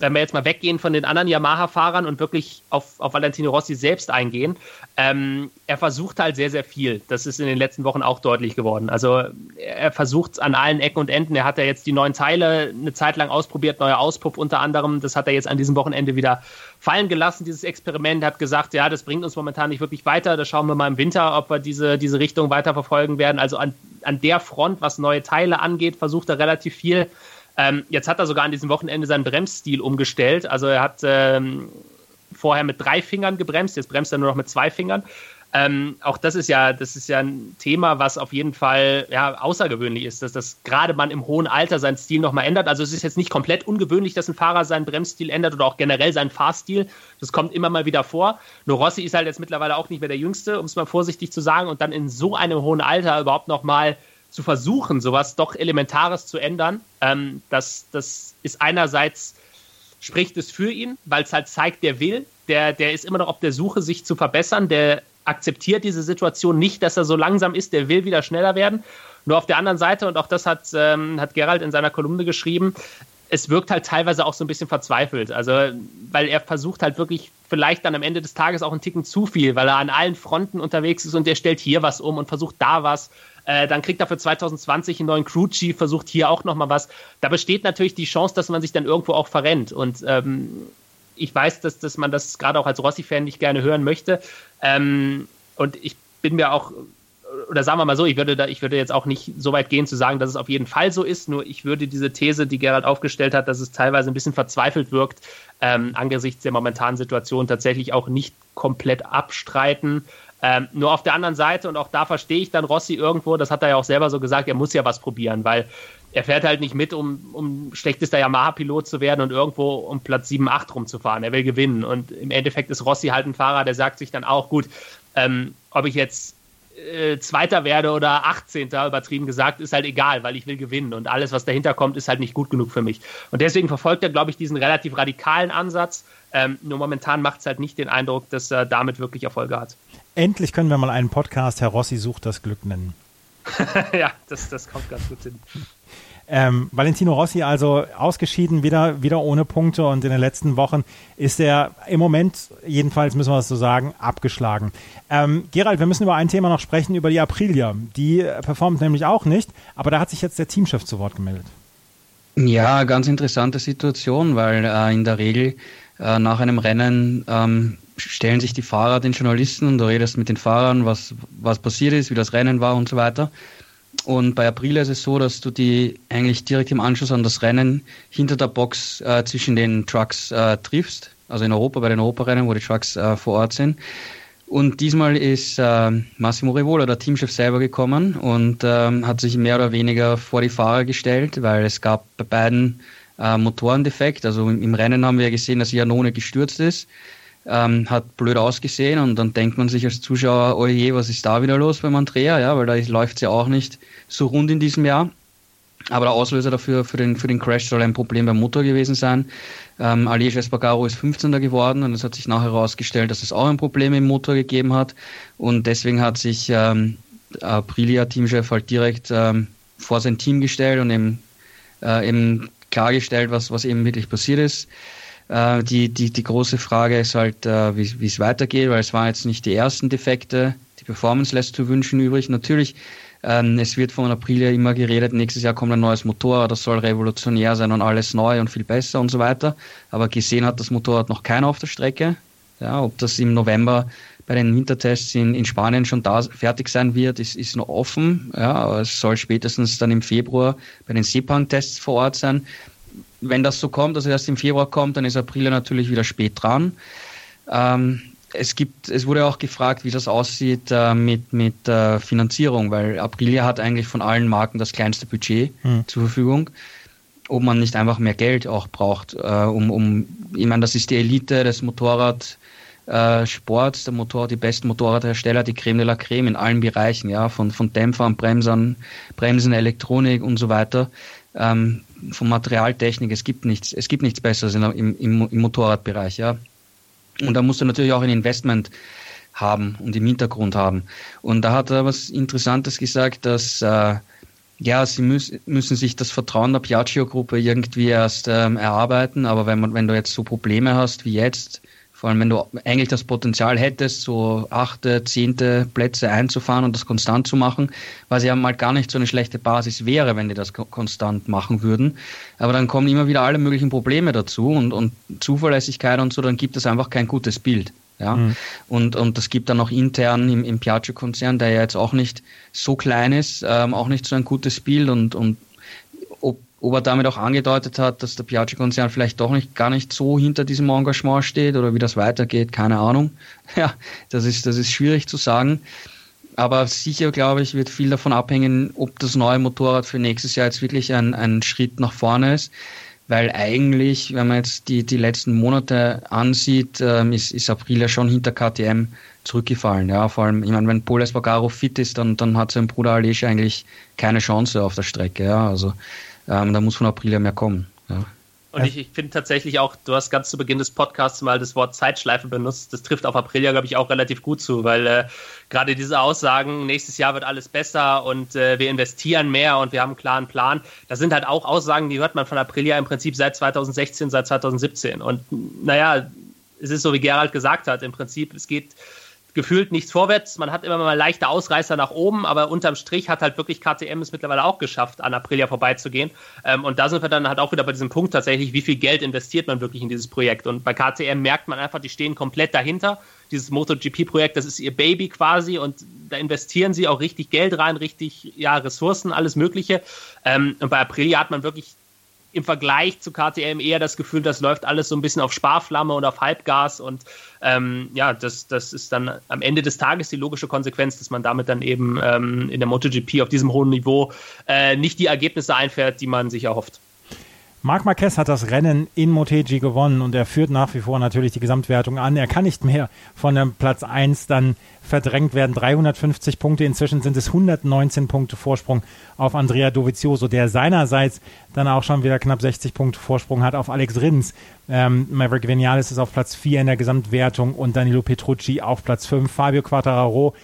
wenn wir jetzt mal weggehen von den anderen Yamaha-Fahrern und wirklich auf, auf Valentino Rossi selbst eingehen, ähm, er versucht halt sehr, sehr viel. Das ist in den letzten Wochen auch deutlich geworden. Also er versucht an allen Ecken und Enden. Er hat ja jetzt die neuen Teile eine Zeit lang ausprobiert, neuer Auspuff unter anderem. Das hat er jetzt an diesem Wochenende wieder fallen gelassen, dieses Experiment. Er hat gesagt, ja, das bringt uns momentan nicht wirklich weiter. Da schauen wir mal im Winter, ob wir diese, diese Richtung weiter verfolgen werden. Also an, an der Front, was neue Teile angeht, versucht er relativ viel. Ähm, jetzt hat er sogar an diesem Wochenende seinen Bremsstil umgestellt. Also er hat ähm, vorher mit drei Fingern gebremst, jetzt bremst er nur noch mit zwei Fingern. Ähm, auch das ist ja, das ist ja ein Thema, was auf jeden Fall ja, außergewöhnlich ist, dass das gerade man im hohen Alter seinen Stil nochmal ändert. Also es ist jetzt nicht komplett ungewöhnlich, dass ein Fahrer seinen Bremsstil ändert oder auch generell seinen Fahrstil. Das kommt immer mal wieder vor. Nur Rossi ist halt jetzt mittlerweile auch nicht mehr der Jüngste, um es mal vorsichtig zu sagen, und dann in so einem hohen Alter überhaupt nochmal zu versuchen, sowas doch Elementares zu ändern, ähm, das, das ist einerseits spricht es für ihn, weil es halt zeigt, der will, der, der ist immer noch auf der Suche, sich zu verbessern, der akzeptiert diese Situation nicht, dass er so langsam ist, der will wieder schneller werden. Nur auf der anderen Seite, und auch das hat, ähm, hat Gerald in seiner Kolumne geschrieben, es wirkt halt teilweise auch so ein bisschen verzweifelt. Also, weil er versucht halt wirklich vielleicht dann am Ende des Tages auch einen Ticken zu viel, weil er an allen Fronten unterwegs ist und der stellt hier was um und versucht da was. Äh, dann kriegt er für 2020 einen neuen Crew Chief, versucht hier auch nochmal was. Da besteht natürlich die Chance, dass man sich dann irgendwo auch verrennt. Und ähm, ich weiß, dass, dass man das gerade auch als Rossi-Fan nicht gerne hören möchte. Ähm, und ich bin mir auch, oder sagen wir mal so, ich würde, da, ich würde jetzt auch nicht so weit gehen zu sagen, dass es auf jeden Fall so ist, nur ich würde diese These, die Gerald aufgestellt hat, dass es teilweise ein bisschen verzweifelt wirkt, ähm, angesichts der momentanen Situation tatsächlich auch nicht komplett abstreiten. Ähm, nur auf der anderen Seite, und auch da verstehe ich dann Rossi irgendwo, das hat er ja auch selber so gesagt, er muss ja was probieren, weil er fährt halt nicht mit, um, um schlechtester Yamaha-Pilot zu werden und irgendwo um Platz 7, 8 rumzufahren. Er will gewinnen. Und im Endeffekt ist Rossi halt ein Fahrer, der sagt sich dann auch, gut, ähm, ob ich jetzt äh, Zweiter werde oder 18. übertrieben gesagt, ist halt egal, weil ich will gewinnen. Und alles, was dahinter kommt, ist halt nicht gut genug für mich. Und deswegen verfolgt er, glaube ich, diesen relativ radikalen Ansatz. Ähm, nur momentan macht es halt nicht den Eindruck, dass er damit wirklich Erfolge hat. Endlich können wir mal einen Podcast Herr Rossi sucht das Glück nennen. ja, das, das kommt ganz gut hin. Ähm, Valentino Rossi also ausgeschieden, wieder, wieder ohne Punkte und in den letzten Wochen ist er im Moment, jedenfalls müssen wir es so sagen, abgeschlagen. Ähm, Gerald, wir müssen über ein Thema noch sprechen, über die Aprilia. Die performt nämlich auch nicht, aber da hat sich jetzt der Teamchef zu Wort gemeldet. Ja, ganz interessante Situation, weil äh, in der Regel äh, nach einem Rennen ähm, stellen sich die Fahrer den Journalisten und du redest mit den Fahrern, was, was passiert ist, wie das Rennen war und so weiter. Und bei Aprilia ist es so, dass du die eigentlich direkt im Anschluss an das Rennen hinter der Box äh, zwischen den Trucks äh, triffst. Also in Europa, bei den Europarennen, wo die Trucks äh, vor Ort sind. Und diesmal ist äh, Massimo Rivola, der Teamchef, selber gekommen und ähm, hat sich mehr oder weniger vor die Fahrer gestellt, weil es gab bei beiden äh, Motorendefekt. Also im, im Rennen haben wir gesehen, dass Janone gestürzt ist ähm, hat blöd ausgesehen und dann denkt man sich als Zuschauer, oh je, was ist da wieder los beim Andrea, ja, weil da läuft es ja auch nicht so rund in diesem Jahr. Aber der Auslöser dafür für den, für den Crash soll ein Problem beim Motor gewesen sein. Ähm, Aleix Espargaro ist 15. geworden und es hat sich nachher herausgestellt, dass es auch ein Problem im Motor gegeben hat. Und deswegen hat sich ähm, Aprilia-Teamchef halt direkt ähm, vor sein Team gestellt und eben, äh, eben klargestellt, was, was eben wirklich passiert ist. Äh, die, die, die große Frage ist halt, äh, wie es weitergeht, weil es waren jetzt nicht die ersten Defekte. Die Performance lässt zu wünschen übrig. Natürlich, ähm, es wird von April ja immer geredet, nächstes Jahr kommt ein neues Motorrad, das soll revolutionär sein und alles neu und viel besser und so weiter. Aber gesehen hat das Motorrad noch keiner auf der Strecke. Ja, ob das im November bei den Wintertests in, in Spanien schon da fertig sein wird, ist, ist noch offen. Ja, aber es soll spätestens dann im Februar bei den Sepang-Tests vor Ort sein wenn das so kommt, dass er erst im Februar kommt, dann ist April natürlich wieder spät dran. Ähm, es gibt, es wurde auch gefragt, wie das aussieht äh, mit, mit äh, Finanzierung, weil Aprilia hat eigentlich von allen Marken das kleinste Budget hm. zur Verfügung. Ob man nicht einfach mehr Geld auch braucht, äh, um, um, ich meine, das ist die Elite des Motorradsports, äh, der Motor, die besten Motorradhersteller, die Creme de la Creme in allen Bereichen, ja, von, von Dämpfern, Bremsern, Bremsen, Elektronik und so weiter. Ähm, von Materialtechnik, es gibt nichts, es gibt nichts Besseres im, im, im Motorradbereich, ja. Und da musst du natürlich auch ein Investment haben und im Hintergrund haben. Und da hat er was Interessantes gesagt, dass äh, Ja, sie müssen, müssen sich das Vertrauen der Piaggio-Gruppe irgendwie erst ähm, erarbeiten, aber wenn, man, wenn du jetzt so Probleme hast wie jetzt, vor allem wenn du eigentlich das Potenzial hättest, so achte, zehnte Plätze einzufahren und das konstant zu machen, was ja mal gar nicht so eine schlechte Basis wäre, wenn die das konstant machen würden. Aber dann kommen immer wieder alle möglichen Probleme dazu und, und Zuverlässigkeit und so, dann gibt es einfach kein gutes Bild. Ja? Mhm. Und, und das gibt dann auch intern im, im Piaggio-Konzern, der ja jetzt auch nicht so klein ist, ähm, auch nicht so ein gutes Bild und, und ob, er damit auch angedeutet hat, dass der Piaggio-Konzern vielleicht doch nicht gar nicht so hinter diesem Engagement steht oder wie das weitergeht, keine Ahnung. Ja, das ist, das ist schwierig zu sagen. Aber sicher, glaube ich, wird viel davon abhängen, ob das neue Motorrad für nächstes Jahr jetzt wirklich ein, ein Schritt nach vorne ist weil eigentlich, wenn man jetzt die, die letzten Monate ansieht, ähm, ist, ist Aprilia schon hinter KTM zurückgefallen. Ja, vor allem, ich meine, wenn Paul Espargaro fit ist, dann, dann hat sein Bruder Aleix eigentlich keine Chance auf der Strecke. Ja, also ähm, da muss von Aprilia mehr kommen. Ja. Und ich, ich finde tatsächlich auch, du hast ganz zu Beginn des Podcasts mal das Wort Zeitschleife benutzt. Das trifft auf Aprilia, glaube ich, auch relativ gut zu, weil äh, gerade diese Aussagen, nächstes Jahr wird alles besser und äh, wir investieren mehr und wir haben einen klaren Plan, das sind halt auch Aussagen, die hört man von Aprilia im Prinzip seit 2016, seit 2017. Und naja, es ist so, wie Gerald gesagt hat, im Prinzip, es geht gefühlt nichts vorwärts. Man hat immer mal leichte Ausreißer nach oben, aber unterm Strich hat halt wirklich KTM es mittlerweile auch geschafft, an Aprilia vorbeizugehen. Ähm, und da sind wir dann halt auch wieder bei diesem Punkt tatsächlich, wie viel Geld investiert man wirklich in dieses Projekt. Und bei KTM merkt man einfach, die stehen komplett dahinter. Dieses MotoGP-Projekt, das ist ihr Baby quasi und da investieren sie auch richtig Geld rein, richtig ja, Ressourcen, alles Mögliche. Ähm, und bei Aprilia hat man wirklich im Vergleich zu KTM eher das Gefühl, das läuft alles so ein bisschen auf Sparflamme und auf Halbgas und ähm, ja, das, das ist dann am Ende des Tages die logische Konsequenz, dass man damit dann eben ähm, in der MotoGP auf diesem hohen Niveau äh, nicht die Ergebnisse einfährt, die man sich erhofft. Marc Marquez hat das Rennen in Motegi gewonnen und er führt nach wie vor natürlich die Gesamtwertung an. Er kann nicht mehr von dem Platz 1 dann verdrängt werden. 350 Punkte, inzwischen sind es 119 Punkte Vorsprung auf Andrea Dovizioso, der seinerseits dann auch schon wieder knapp 60 Punkte Vorsprung hat auf Alex Rins. Ähm, Maverick Vinales ist auf Platz 4 in der Gesamtwertung und Danilo Petrucci auf Platz 5. Fabio Quattararo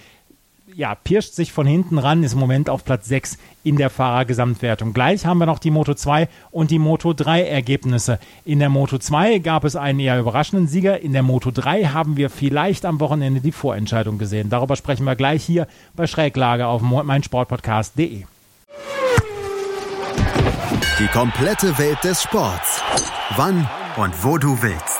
ja, pirscht sich von hinten ran, ist im Moment auf Platz 6 in der Fahrergesamtwertung. Gleich haben wir noch die Moto 2 und die Moto 3 Ergebnisse. In der Moto 2 gab es einen eher überraschenden Sieger. In der Moto 3 haben wir vielleicht am Wochenende die Vorentscheidung gesehen. Darüber sprechen wir gleich hier bei Schräglage auf meinsportpodcast.de. Die komplette Welt des Sports. Wann und wo du willst.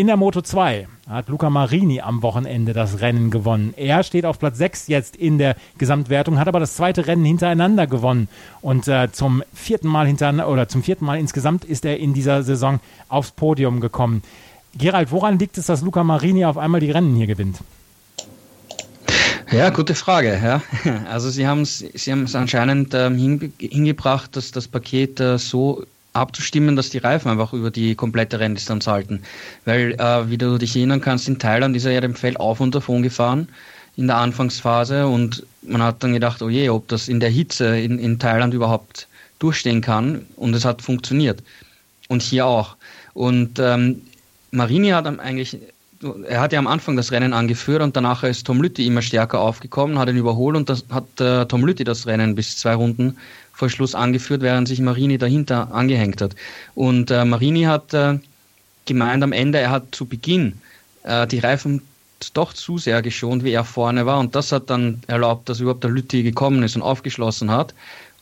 In der Moto 2 hat Luca Marini am Wochenende das Rennen gewonnen. Er steht auf Platz 6 jetzt in der Gesamtwertung, hat aber das zweite Rennen hintereinander gewonnen. Und äh, zum vierten Mal hintereinander oder zum vierten Mal insgesamt ist er in dieser Saison aufs Podium gekommen. Gerald, woran liegt es, dass Luca Marini auf einmal die Rennen hier gewinnt? Ja, gute Frage. Ja. Also sie haben es sie anscheinend ähm, hingebracht, dass das Paket äh, so abzustimmen, dass die Reifen einfach über die komplette Renndistanz halten. Weil, äh, wie du dich erinnern kannst, in Thailand ist er ja dem Feld auf und davon gefahren in der Anfangsphase und man hat dann gedacht, oh je, ob das in der Hitze in, in Thailand überhaupt durchstehen kann und es hat funktioniert. Und hier auch. Und ähm, Marini hat eigentlich, er hat ja am Anfang das Rennen angeführt und danach ist Tom Lütti immer stärker aufgekommen, hat ihn überholt und das hat äh, Tom Lütti das Rennen bis zwei Runden vor Schluss angeführt, während sich Marini dahinter angehängt hat. Und äh, Marini hat äh, gemeint am Ende, er hat zu Beginn äh, die Reifen doch zu sehr geschont, wie er vorne war. Und das hat dann erlaubt, dass überhaupt der Lütti gekommen ist und aufgeschlossen hat.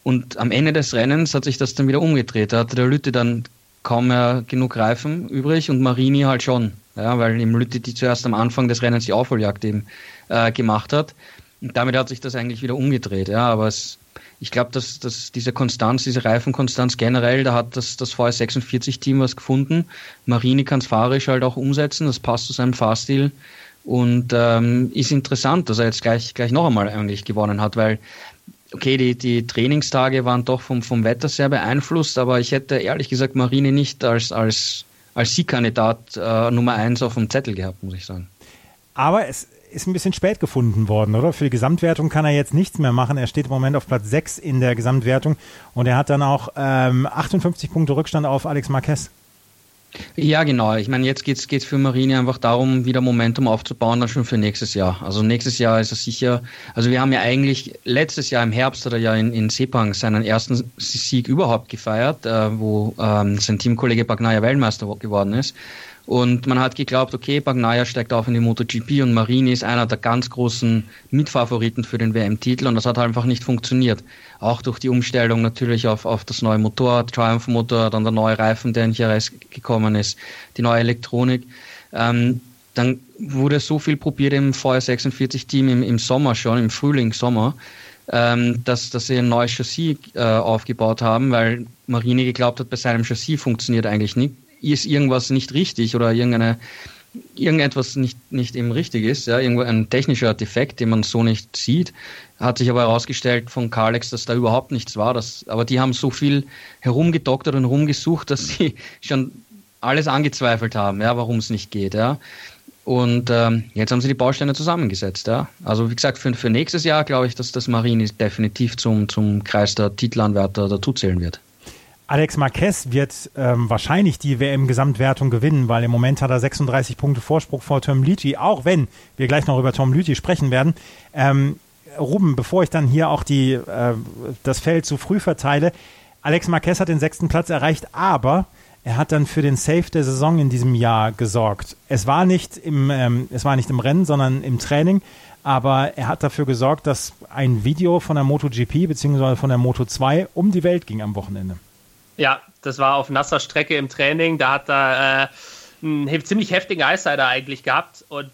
Und am Ende des Rennens hat sich das dann wieder umgedreht. Da hatte der Lütti dann kaum mehr genug Reifen übrig und Marini halt schon. Ja, weil im Lütti die zuerst am Anfang des Rennens die Aufholjagd eben äh, gemacht hat. Und damit hat sich das eigentlich wieder umgedreht. Ja, aber es ich glaube, dass, dass diese Konstanz, diese Reifenkonstanz generell, da hat das, das VS46-Team was gefunden. Marini kann es fahrisch halt auch umsetzen, das passt zu seinem Fahrstil und ähm, ist interessant, dass er jetzt gleich, gleich noch einmal eigentlich gewonnen hat, weil okay, die, die Trainingstage waren doch vom, vom Wetter sehr beeinflusst, aber ich hätte ehrlich gesagt Marini nicht als, als, als Siegkandidat äh, Nummer eins auf dem Zettel gehabt, muss ich sagen. Aber es ist ein bisschen spät gefunden worden, oder? Für die Gesamtwertung kann er jetzt nichts mehr machen. Er steht im Moment auf Platz 6 in der Gesamtwertung und er hat dann auch ähm, 58 Punkte Rückstand auf Alex Marquez. Ja, genau. Ich meine, jetzt geht es für Marini einfach darum, wieder Momentum aufzubauen, dann schon für nächstes Jahr. Also nächstes Jahr ist er sicher, also wir haben ja eigentlich letztes Jahr im Herbst hat er ja in, in Sepang seinen ersten Sieg überhaupt gefeiert, äh, wo ähm, sein Teamkollege Bagnaia Weltmeister geworden ist. Und man hat geglaubt, okay, Bagnaia steigt auf in die MotoGP und Marini ist einer der ganz großen Mitfavoriten für den WM-Titel und das hat einfach nicht funktioniert. Auch durch die Umstellung natürlich auf, auf das neue Motorrad, Triumph-Motor, dann der neue Reifen, der in Jerez gekommen ist, die neue Elektronik. Ähm, dann wurde so viel probiert im VR46-Team im, im Sommer schon, im Frühling, Sommer, ähm, dass, dass sie ein neues Chassis äh, aufgebaut haben, weil Marini geglaubt hat, bei seinem Chassis funktioniert eigentlich nicht ist irgendwas nicht richtig oder irgendeine, irgendetwas nicht, nicht eben richtig ist, ja, irgendwo ein technischer Defekt, den man so nicht sieht, hat sich aber herausgestellt von Carlex, dass da überhaupt nichts war. Dass, aber die haben so viel herumgedoktert und herumgesucht, dass sie schon alles angezweifelt haben, ja, warum es nicht geht, ja. Und ähm, jetzt haben sie die Bausteine zusammengesetzt, ja. Also wie gesagt, für, für nächstes Jahr glaube ich, dass das Marini definitiv zum, zum Kreis der Titelanwärter dazuzählen wird. Alex Marquez wird ähm, wahrscheinlich die WM-Gesamtwertung gewinnen, weil im Moment hat er 36 Punkte Vorsprung vor Tom Lüthi, auch wenn wir gleich noch über Tom Lüthi sprechen werden. Ähm, Ruben, bevor ich dann hier auch die, äh, das Feld zu früh verteile, Alex Marquez hat den sechsten Platz erreicht, aber er hat dann für den Save der Saison in diesem Jahr gesorgt. Es war nicht im, ähm, es war nicht im Rennen, sondern im Training, aber er hat dafür gesorgt, dass ein Video von der MotoGP bzw. von der Moto 2 um die Welt ging am Wochenende. Ja, das war auf nasser Strecke im Training. Da hat er äh, einen ziemlich heftigen Eissider eigentlich gehabt und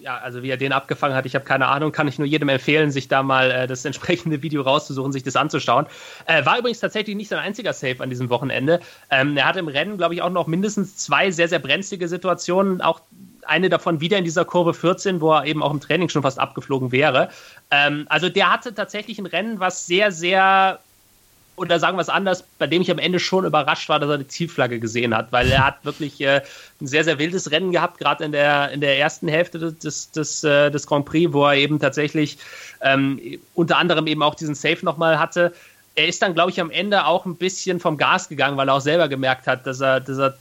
ja, also wie er den abgefangen hat, ich habe keine Ahnung, kann ich nur jedem empfehlen, sich da mal äh, das entsprechende Video rauszusuchen, sich das anzuschauen. Äh, war übrigens tatsächlich nicht sein einziger Save an diesem Wochenende. Ähm, er hatte im Rennen, glaube ich, auch noch mindestens zwei sehr, sehr brenzlige Situationen, auch eine davon wieder in dieser Kurve 14, wo er eben auch im Training schon fast abgeflogen wäre. Ähm, also der hatte tatsächlich ein Rennen, was sehr, sehr oder sagen wir es anders, bei dem ich am Ende schon überrascht war, dass er die Zielflagge gesehen hat, weil er hat wirklich äh, ein sehr, sehr wildes Rennen gehabt, gerade in der, in der ersten Hälfte des, des, äh, des Grand Prix, wo er eben tatsächlich ähm, unter anderem eben auch diesen Safe nochmal hatte. Er ist dann, glaube ich, am Ende auch ein bisschen vom Gas gegangen, weil er auch selber gemerkt hat, dass er, dass er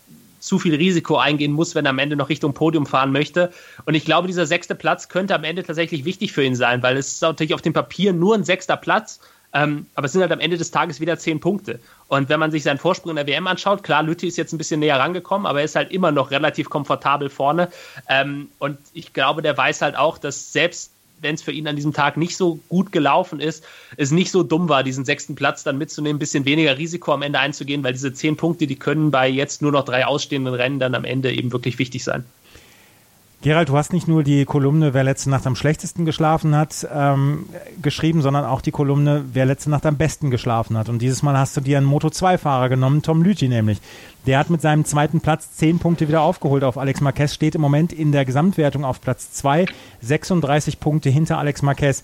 zu viel Risiko eingehen muss, wenn er am Ende noch Richtung Podium fahren möchte. Und ich glaube, dieser sechste Platz könnte am Ende tatsächlich wichtig für ihn sein, weil es ist natürlich auf dem Papier nur ein sechster Platz ähm, aber es sind halt am Ende des Tages wieder zehn Punkte. Und wenn man sich seinen Vorsprung in der WM anschaut, klar, Lütti ist jetzt ein bisschen näher rangekommen, aber er ist halt immer noch relativ komfortabel vorne. Ähm, und ich glaube, der weiß halt auch, dass selbst wenn es für ihn an diesem Tag nicht so gut gelaufen ist, es nicht so dumm war, diesen sechsten Platz dann mitzunehmen, ein bisschen weniger Risiko am Ende einzugehen, weil diese zehn Punkte, die können bei jetzt nur noch drei ausstehenden Rennen dann am Ende eben wirklich wichtig sein. Gerald, du hast nicht nur die Kolumne Wer letzte Nacht am schlechtesten geschlafen hat ähm, geschrieben, sondern auch die Kolumne Wer letzte Nacht am besten geschlafen hat. Und dieses Mal hast du dir einen Moto2-Fahrer genommen, Tom Lüthi nämlich. Der hat mit seinem zweiten Platz zehn Punkte wieder aufgeholt auf Alex Marquez, steht im Moment in der Gesamtwertung auf Platz 2, 36 Punkte hinter Alex Marquez.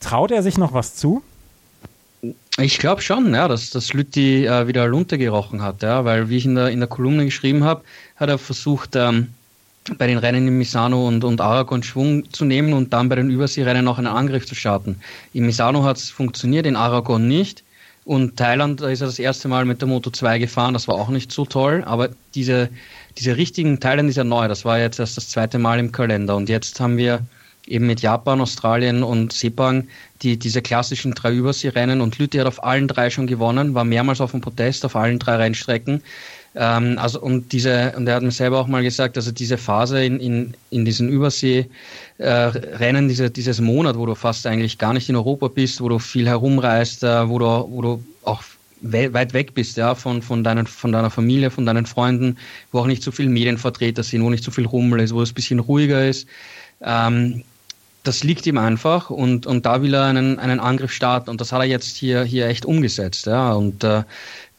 Traut er sich noch was zu? Ich glaube schon, ja, dass, dass Lütti äh, wieder Lunte gerochen hat, ja, weil wie ich in der, in der Kolumne geschrieben habe, hat er versucht, ähm, bei den Rennen in Misano und, und Aragon Schwung zu nehmen und dann bei den Überseerennen auch einen Angriff zu starten. In Misano hat es funktioniert, in Aragon nicht. Und Thailand, da ist er das erste Mal mit der Moto 2 gefahren, das war auch nicht so toll, aber diese, diese richtigen Thailand ist ja neu, das war jetzt erst das zweite Mal im Kalender. Und jetzt haben wir eben mit Japan, Australien und Sepang die, diese klassischen drei Überseerennen und Lüthi hat auf allen drei schon gewonnen, war mehrmals auf dem Protest auf allen drei Rennstrecken. Ähm, also und diese, und er hat mir selber auch mal gesagt, also diese Phase in, in, in diesen Überseerennen, äh, diese, dieses Monat, wo du fast eigentlich gar nicht in Europa bist, wo du viel herumreist, äh, wo du, wo du auch we weit weg bist, ja, von, von, deinen, von deiner Familie, von deinen Freunden, wo auch nicht so viele Medienvertreter sind, wo nicht so viel Rummel ist, wo es ein bisschen ruhiger ist. Ähm, das liegt ihm einfach und, und da will er einen, einen Angriff starten und das hat er jetzt hier, hier echt umgesetzt. Ja. Und äh,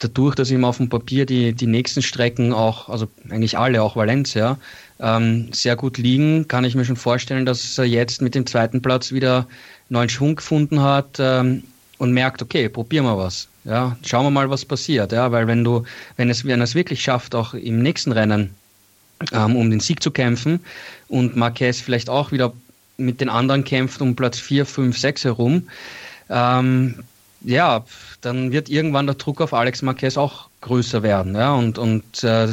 dadurch, dass ihm auf dem Papier die, die nächsten Strecken auch, also eigentlich alle, auch Valencia, ähm, sehr gut liegen, kann ich mir schon vorstellen, dass er jetzt mit dem zweiten Platz wieder neuen Schwung gefunden hat ähm, und merkt, okay, probieren wir was. Ja, schauen wir mal, was passiert. Ja, weil wenn du, wenn es, wenn es wirklich schafft, auch im nächsten Rennen ähm, um den Sieg zu kämpfen und Marquez vielleicht auch wieder mit den anderen kämpft um Platz 4, 5, 6 herum, ähm, ja, dann wird irgendwann der Druck auf Alex Marquez auch größer werden. Ja? Und, und äh,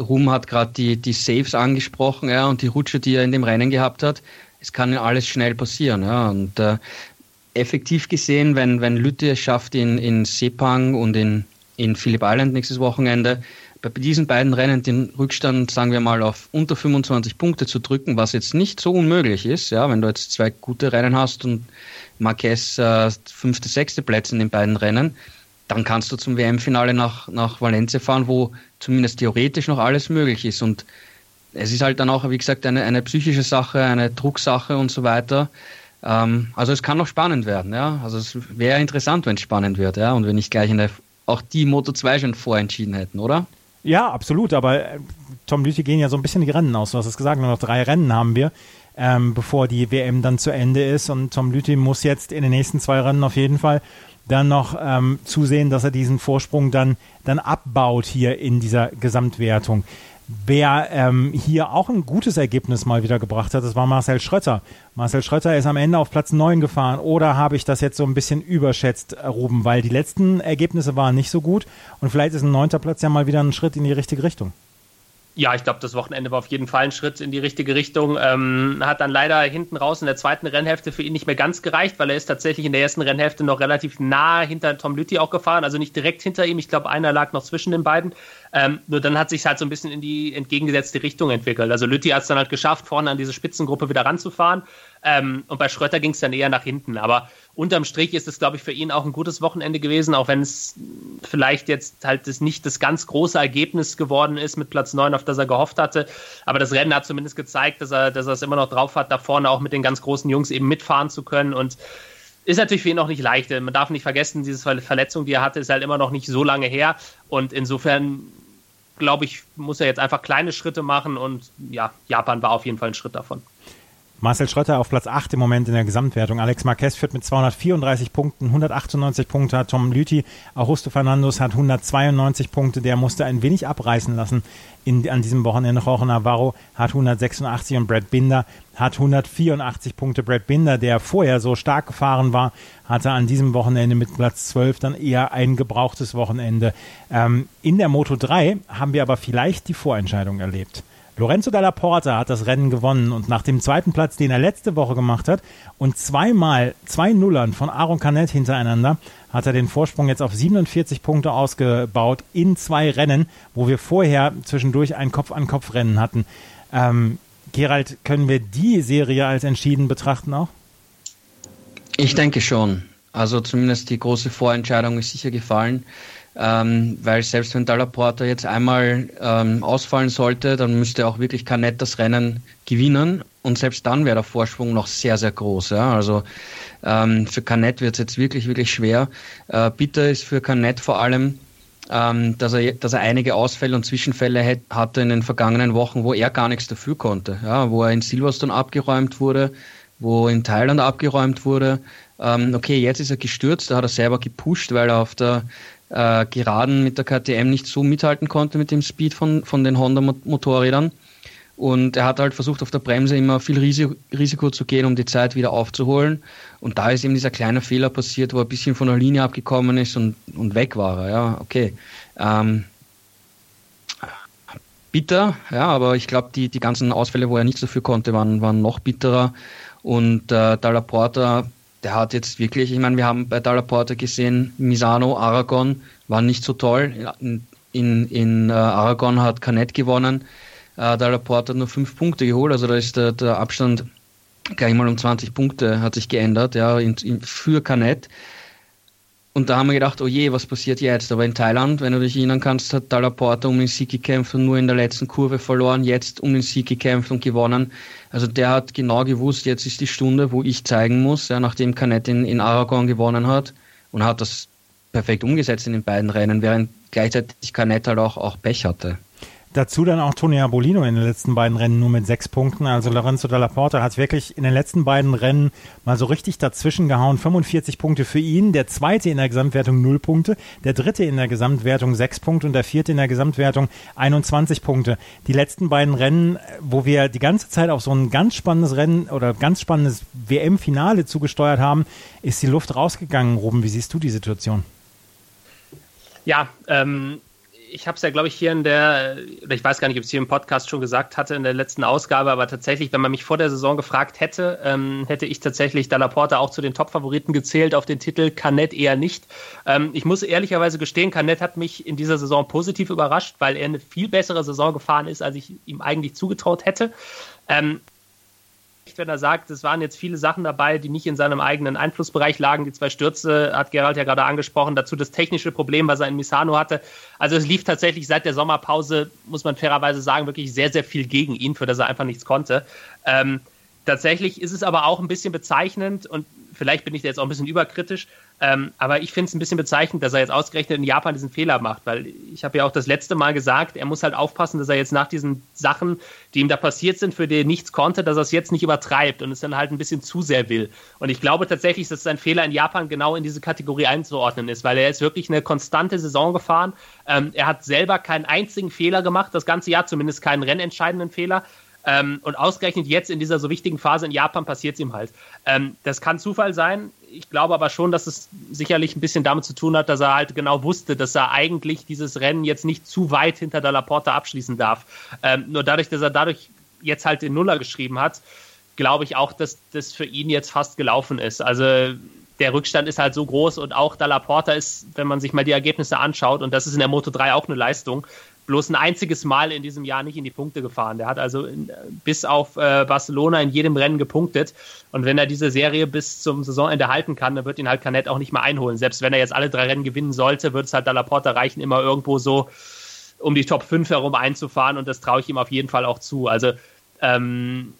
Rum hat gerade die, die Saves angesprochen ja, und die Rutsche, die er in dem Rennen gehabt hat. Es kann alles schnell passieren. Ja? Und äh, effektiv gesehen, wenn, wenn Lütte es schafft, in, in Sepang und in, in Phillip Island nächstes Wochenende bei diesen beiden Rennen den Rückstand, sagen wir mal, auf unter 25 Punkte zu drücken, was jetzt nicht so unmöglich ist, ja, wenn du jetzt zwei gute Rennen hast und Marquez äh, fünfte, sechste Plätze in den beiden Rennen, dann kannst du zum WM-Finale nach, nach Valencia fahren, wo zumindest theoretisch noch alles möglich ist. Und es ist halt dann auch, wie gesagt, eine, eine psychische Sache, eine Drucksache und so weiter. Ähm, also es kann noch spannend werden, ja. Also es wäre interessant, wenn es spannend wird, ja, und wenn nicht gleich eine, auch die Moto 2 schon vorentschieden hätten, oder? Ja, absolut, aber äh, Tom Lüthi gehen ja so ein bisschen die Rennen aus. Du hast es gesagt, nur noch drei Rennen haben wir, ähm, bevor die WM dann zu Ende ist. Und Tom Lüthi muss jetzt in den nächsten zwei Rennen auf jeden Fall dann noch ähm, zusehen, dass er diesen Vorsprung dann, dann abbaut hier in dieser Gesamtwertung. Wer ähm, hier auch ein gutes Ergebnis mal wieder gebracht hat, das war Marcel Schröter. Marcel Schröter ist am Ende auf Platz 9 gefahren. Oder habe ich das jetzt so ein bisschen überschätzt, äh, Ruben? Weil die letzten Ergebnisse waren nicht so gut. Und vielleicht ist ein neunter Platz ja mal wieder ein Schritt in die richtige Richtung. Ja, ich glaube, das Wochenende war auf jeden Fall ein Schritt in die richtige Richtung. Ähm, hat dann leider hinten raus in der zweiten Rennhälfte für ihn nicht mehr ganz gereicht, weil er ist tatsächlich in der ersten Rennhälfte noch relativ nah hinter Tom Lüthi auch gefahren, also nicht direkt hinter ihm. Ich glaube, einer lag noch zwischen den beiden. Ähm, nur dann hat sich halt so ein bisschen in die entgegengesetzte Richtung entwickelt. Also Lütti hat es dann halt geschafft, vorne an diese Spitzengruppe wieder ranzufahren. Ähm, und bei Schröter ging es dann eher nach hinten. Aber unterm Strich ist es, glaube ich, für ihn auch ein gutes Wochenende gewesen, auch wenn es vielleicht jetzt halt das nicht das ganz große Ergebnis geworden ist mit Platz 9, auf das er gehofft hatte. Aber das Rennen hat zumindest gezeigt, dass er, dass er es immer noch drauf hat, da vorne auch mit den ganz großen Jungs eben mitfahren zu können. Und ist natürlich für ihn auch nicht leicht. Man darf nicht vergessen, diese Verletzung, die er hatte, ist halt immer noch nicht so lange her. Und insofern glaube ich, muss er jetzt einfach kleine Schritte machen und ja, Japan war auf jeden Fall ein Schritt davon. Marcel Schröter auf Platz 8 im Moment in der Gesamtwertung. Alex Marquez führt mit 234 Punkten, 198 Punkte hat Tom Lüthi. Augusto Fernandes hat 192 Punkte. Der musste ein wenig abreißen lassen in, an diesem Wochenende. Jorge Navarro hat 186 und Brad Binder hat 184 Punkte. Brad Binder, der vorher so stark gefahren war, hatte an diesem Wochenende mit Platz 12 dann eher ein gebrauchtes Wochenende. Ähm, in der Moto 3 haben wir aber vielleicht die Vorentscheidung erlebt. Lorenzo Dalla Porta hat das Rennen gewonnen und nach dem zweiten Platz, den er letzte Woche gemacht hat und zweimal zwei Nullern von Aaron Canet hintereinander, hat er den Vorsprung jetzt auf 47 Punkte ausgebaut in zwei Rennen, wo wir vorher zwischendurch ein Kopf-an-Kopf-Rennen hatten. Ähm, Gerald, können wir die Serie als entschieden betrachten auch? Ich denke schon. Also zumindest die große Vorentscheidung ist sicher gefallen ähm, weil selbst wenn Dallaporta jetzt einmal ähm, ausfallen sollte, dann müsste auch wirklich Canet das Rennen gewinnen und selbst dann wäre der Vorsprung noch sehr, sehr groß. Ja? Also ähm, für Canet wird es jetzt wirklich, wirklich schwer. Äh, bitter ist für Canet vor allem, ähm, dass, er, dass er einige Ausfälle und Zwischenfälle hat, hatte in den vergangenen Wochen, wo er gar nichts dafür konnte. Ja? Wo er in Silverstone abgeräumt wurde, wo in Thailand abgeräumt wurde. Ähm, okay, jetzt ist er gestürzt, da hat er selber gepusht, weil er auf der äh, Geraden mit der KTM nicht so mithalten konnte mit dem Speed von, von den Honda-Motorrädern. Und er hat halt versucht, auf der Bremse immer viel Risiko, zu gehen, um die Zeit wieder aufzuholen. Und da ist eben dieser kleine Fehler passiert, wo er ein bisschen von der Linie abgekommen ist und, und weg war. Ja, okay. Ähm, bitter, ja, aber ich glaube, die, die ganzen Ausfälle, wo er nichts dafür konnte, waren, waren noch bitterer. Und äh, Dalla Porta der hat jetzt wirklich, ich meine, wir haben bei Dalla Porta gesehen, Misano, Aragon waren nicht so toll. In, in, in uh, Aragon hat Canet gewonnen. Dalla Porta hat nur fünf Punkte geholt, also da ist der, der Abstand gleich mal um 20 Punkte hat sich geändert, ja, in, in, für Canet. Und da haben wir gedacht, oh je, was passiert jetzt? Aber in Thailand, wenn du dich erinnern kannst, hat Dalaporta um den Sieg gekämpft und nur in der letzten Kurve verloren, jetzt um den Sieg gekämpft und gewonnen. Also der hat genau gewusst, jetzt ist die Stunde, wo ich zeigen muss, ja, nachdem Canet in, in Aragon gewonnen hat und hat das perfekt umgesetzt in den beiden Rennen, während gleichzeitig Canet halt auch, auch Pech hatte. Dazu dann auch Tony Abolino in den letzten beiden Rennen nur mit sechs Punkten. Also Lorenzo Dalla Porta hat wirklich in den letzten beiden Rennen mal so richtig dazwischen gehauen. 45 Punkte für ihn, der zweite in der Gesamtwertung null Punkte, der dritte in der Gesamtwertung sechs Punkte und der vierte in der Gesamtwertung 21 Punkte. Die letzten beiden Rennen, wo wir die ganze Zeit auf so ein ganz spannendes Rennen oder ganz spannendes WM-Finale zugesteuert haben, ist die Luft rausgegangen. Ruben, wie siehst du die Situation? Ja, ähm, ich habe es ja, glaube ich, hier in der, oder ich weiß gar nicht, ob ich es hier im Podcast schon gesagt hatte in der letzten Ausgabe, aber tatsächlich, wenn man mich vor der Saison gefragt hätte, ähm, hätte ich tatsächlich Dalla Porta auch zu den Top-Favoriten gezählt auf den Titel, Canet eher nicht. Ähm, ich muss ehrlicherweise gestehen, Canet hat mich in dieser Saison positiv überrascht, weil er eine viel bessere Saison gefahren ist, als ich ihm eigentlich zugetraut hätte. Ähm, wenn er sagt, es waren jetzt viele Sachen dabei, die nicht in seinem eigenen Einflussbereich lagen. Die zwei Stürze hat Gerald ja gerade angesprochen. Dazu das technische Problem, was er in Misano hatte. Also es lief tatsächlich seit der Sommerpause, muss man fairerweise sagen, wirklich sehr, sehr viel gegen ihn, für das er einfach nichts konnte. Ähm, tatsächlich ist es aber auch ein bisschen bezeichnend und vielleicht bin ich da jetzt auch ein bisschen überkritisch, ähm, aber ich finde es ein bisschen bezeichnend, dass er jetzt ausgerechnet in Japan diesen Fehler macht, weil ich habe ja auch das letzte Mal gesagt, er muss halt aufpassen, dass er jetzt nach diesen Sachen, die ihm da passiert sind, für die er nichts konnte, dass er es jetzt nicht übertreibt und es dann halt ein bisschen zu sehr will. Und ich glaube tatsächlich, dass sein Fehler in Japan genau in diese Kategorie einzuordnen ist, weil er ist wirklich eine konstante Saison gefahren. Ähm, er hat selber keinen einzigen Fehler gemacht, das ganze Jahr zumindest keinen rennentscheidenden Fehler. Ähm, und ausgerechnet jetzt in dieser so wichtigen Phase in Japan passiert es ihm halt. Ähm, das kann Zufall sein. Ich glaube aber schon, dass es sicherlich ein bisschen damit zu tun hat, dass er halt genau wusste, dass er eigentlich dieses Rennen jetzt nicht zu weit hinter der Laporte abschließen darf. Ähm, nur dadurch, dass er dadurch jetzt halt den Nuller geschrieben hat, glaube ich auch, dass das für ihn jetzt fast gelaufen ist. Also der Rückstand ist halt so groß und auch Dalla Porta ist, wenn man sich mal die Ergebnisse anschaut, und das ist in der Moto 3 auch eine Leistung, bloß ein einziges Mal in diesem Jahr nicht in die Punkte gefahren. Der hat also in, bis auf äh, Barcelona in jedem Rennen gepunktet. Und wenn er diese Serie bis zum Saisonende halten kann, dann wird ihn halt Canet auch nicht mehr einholen. Selbst wenn er jetzt alle drei Rennen gewinnen sollte, wird es halt Dalla reichen, immer irgendwo so um die Top 5 herum einzufahren. Und das traue ich ihm auf jeden Fall auch zu. Also ähm,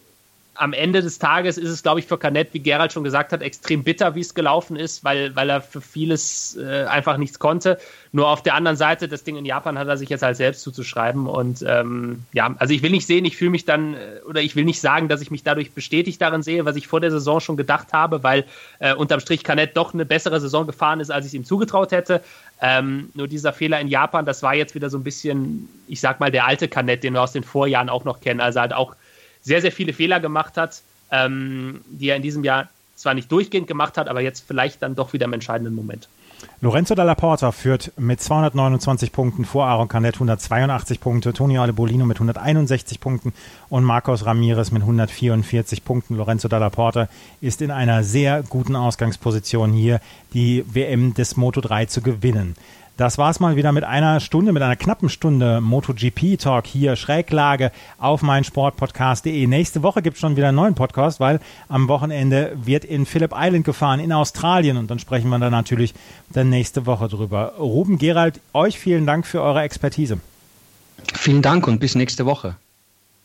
am Ende des Tages ist es, glaube ich, für Canet, wie Gerald schon gesagt hat, extrem bitter, wie es gelaufen ist, weil, weil er für vieles äh, einfach nichts konnte. Nur auf der anderen Seite, das Ding in Japan hat er sich jetzt halt selbst zuzuschreiben. Und ähm, ja, also ich will nicht sehen, ich fühle mich dann, äh, oder ich will nicht sagen, dass ich mich dadurch bestätigt darin sehe, was ich vor der Saison schon gedacht habe, weil äh, unterm Strich Canet doch eine bessere Saison gefahren ist, als ich es ihm zugetraut hätte. Ähm, nur dieser Fehler in Japan, das war jetzt wieder so ein bisschen, ich sag mal, der alte Canet, den wir aus den Vorjahren auch noch kennen. Also halt auch sehr, sehr viele Fehler gemacht hat, ähm, die er in diesem Jahr zwar nicht durchgehend gemacht hat, aber jetzt vielleicht dann doch wieder im entscheidenden Moment. Lorenzo Dalla Porta führt mit 229 Punkten vor Aaron Canet 182 Punkte, Toni Bolino mit 161 Punkten und Marcos Ramirez mit 144 Punkten. Lorenzo Dalla Porta ist in einer sehr guten Ausgangsposition hier, die WM des Moto 3 zu gewinnen. Das war's mal wieder mit einer Stunde, mit einer knappen Stunde MotoGP-Talk hier, Schräglage auf meinsportpodcast.de. Nächste Woche gibt's schon wieder einen neuen Podcast, weil am Wochenende wird in Phillip Island gefahren, in Australien. Und dann sprechen wir da natürlich dann nächste Woche drüber. Ruben Gerald, euch vielen Dank für eure Expertise. Vielen Dank und bis nächste Woche.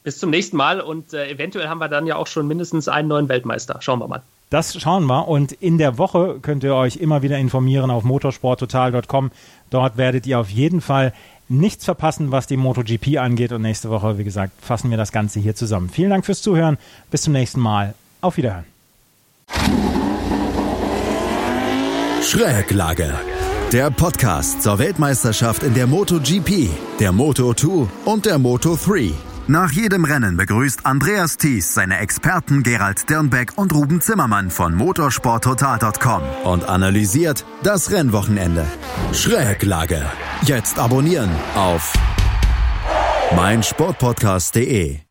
Bis zum nächsten Mal und äh, eventuell haben wir dann ja auch schon mindestens einen neuen Weltmeister. Schauen wir mal. Das schauen wir und in der Woche könnt ihr euch immer wieder informieren auf motorsporttotal.com. Dort werdet ihr auf jeden Fall nichts verpassen, was die MotoGP angeht und nächste Woche, wie gesagt, fassen wir das Ganze hier zusammen. Vielen Dank fürs Zuhören. Bis zum nächsten Mal. Auf Wiederhören. Schräglage. Der Podcast zur Weltmeisterschaft in der MotoGP, der Moto2 und der Moto3. Nach jedem Rennen begrüßt Andreas Thies seine Experten Gerald Dirnbeck und Ruben Zimmermann von motorsporttotal.com und analysiert das Rennwochenende. Schräglage. Jetzt abonnieren auf meinsportpodcast.de.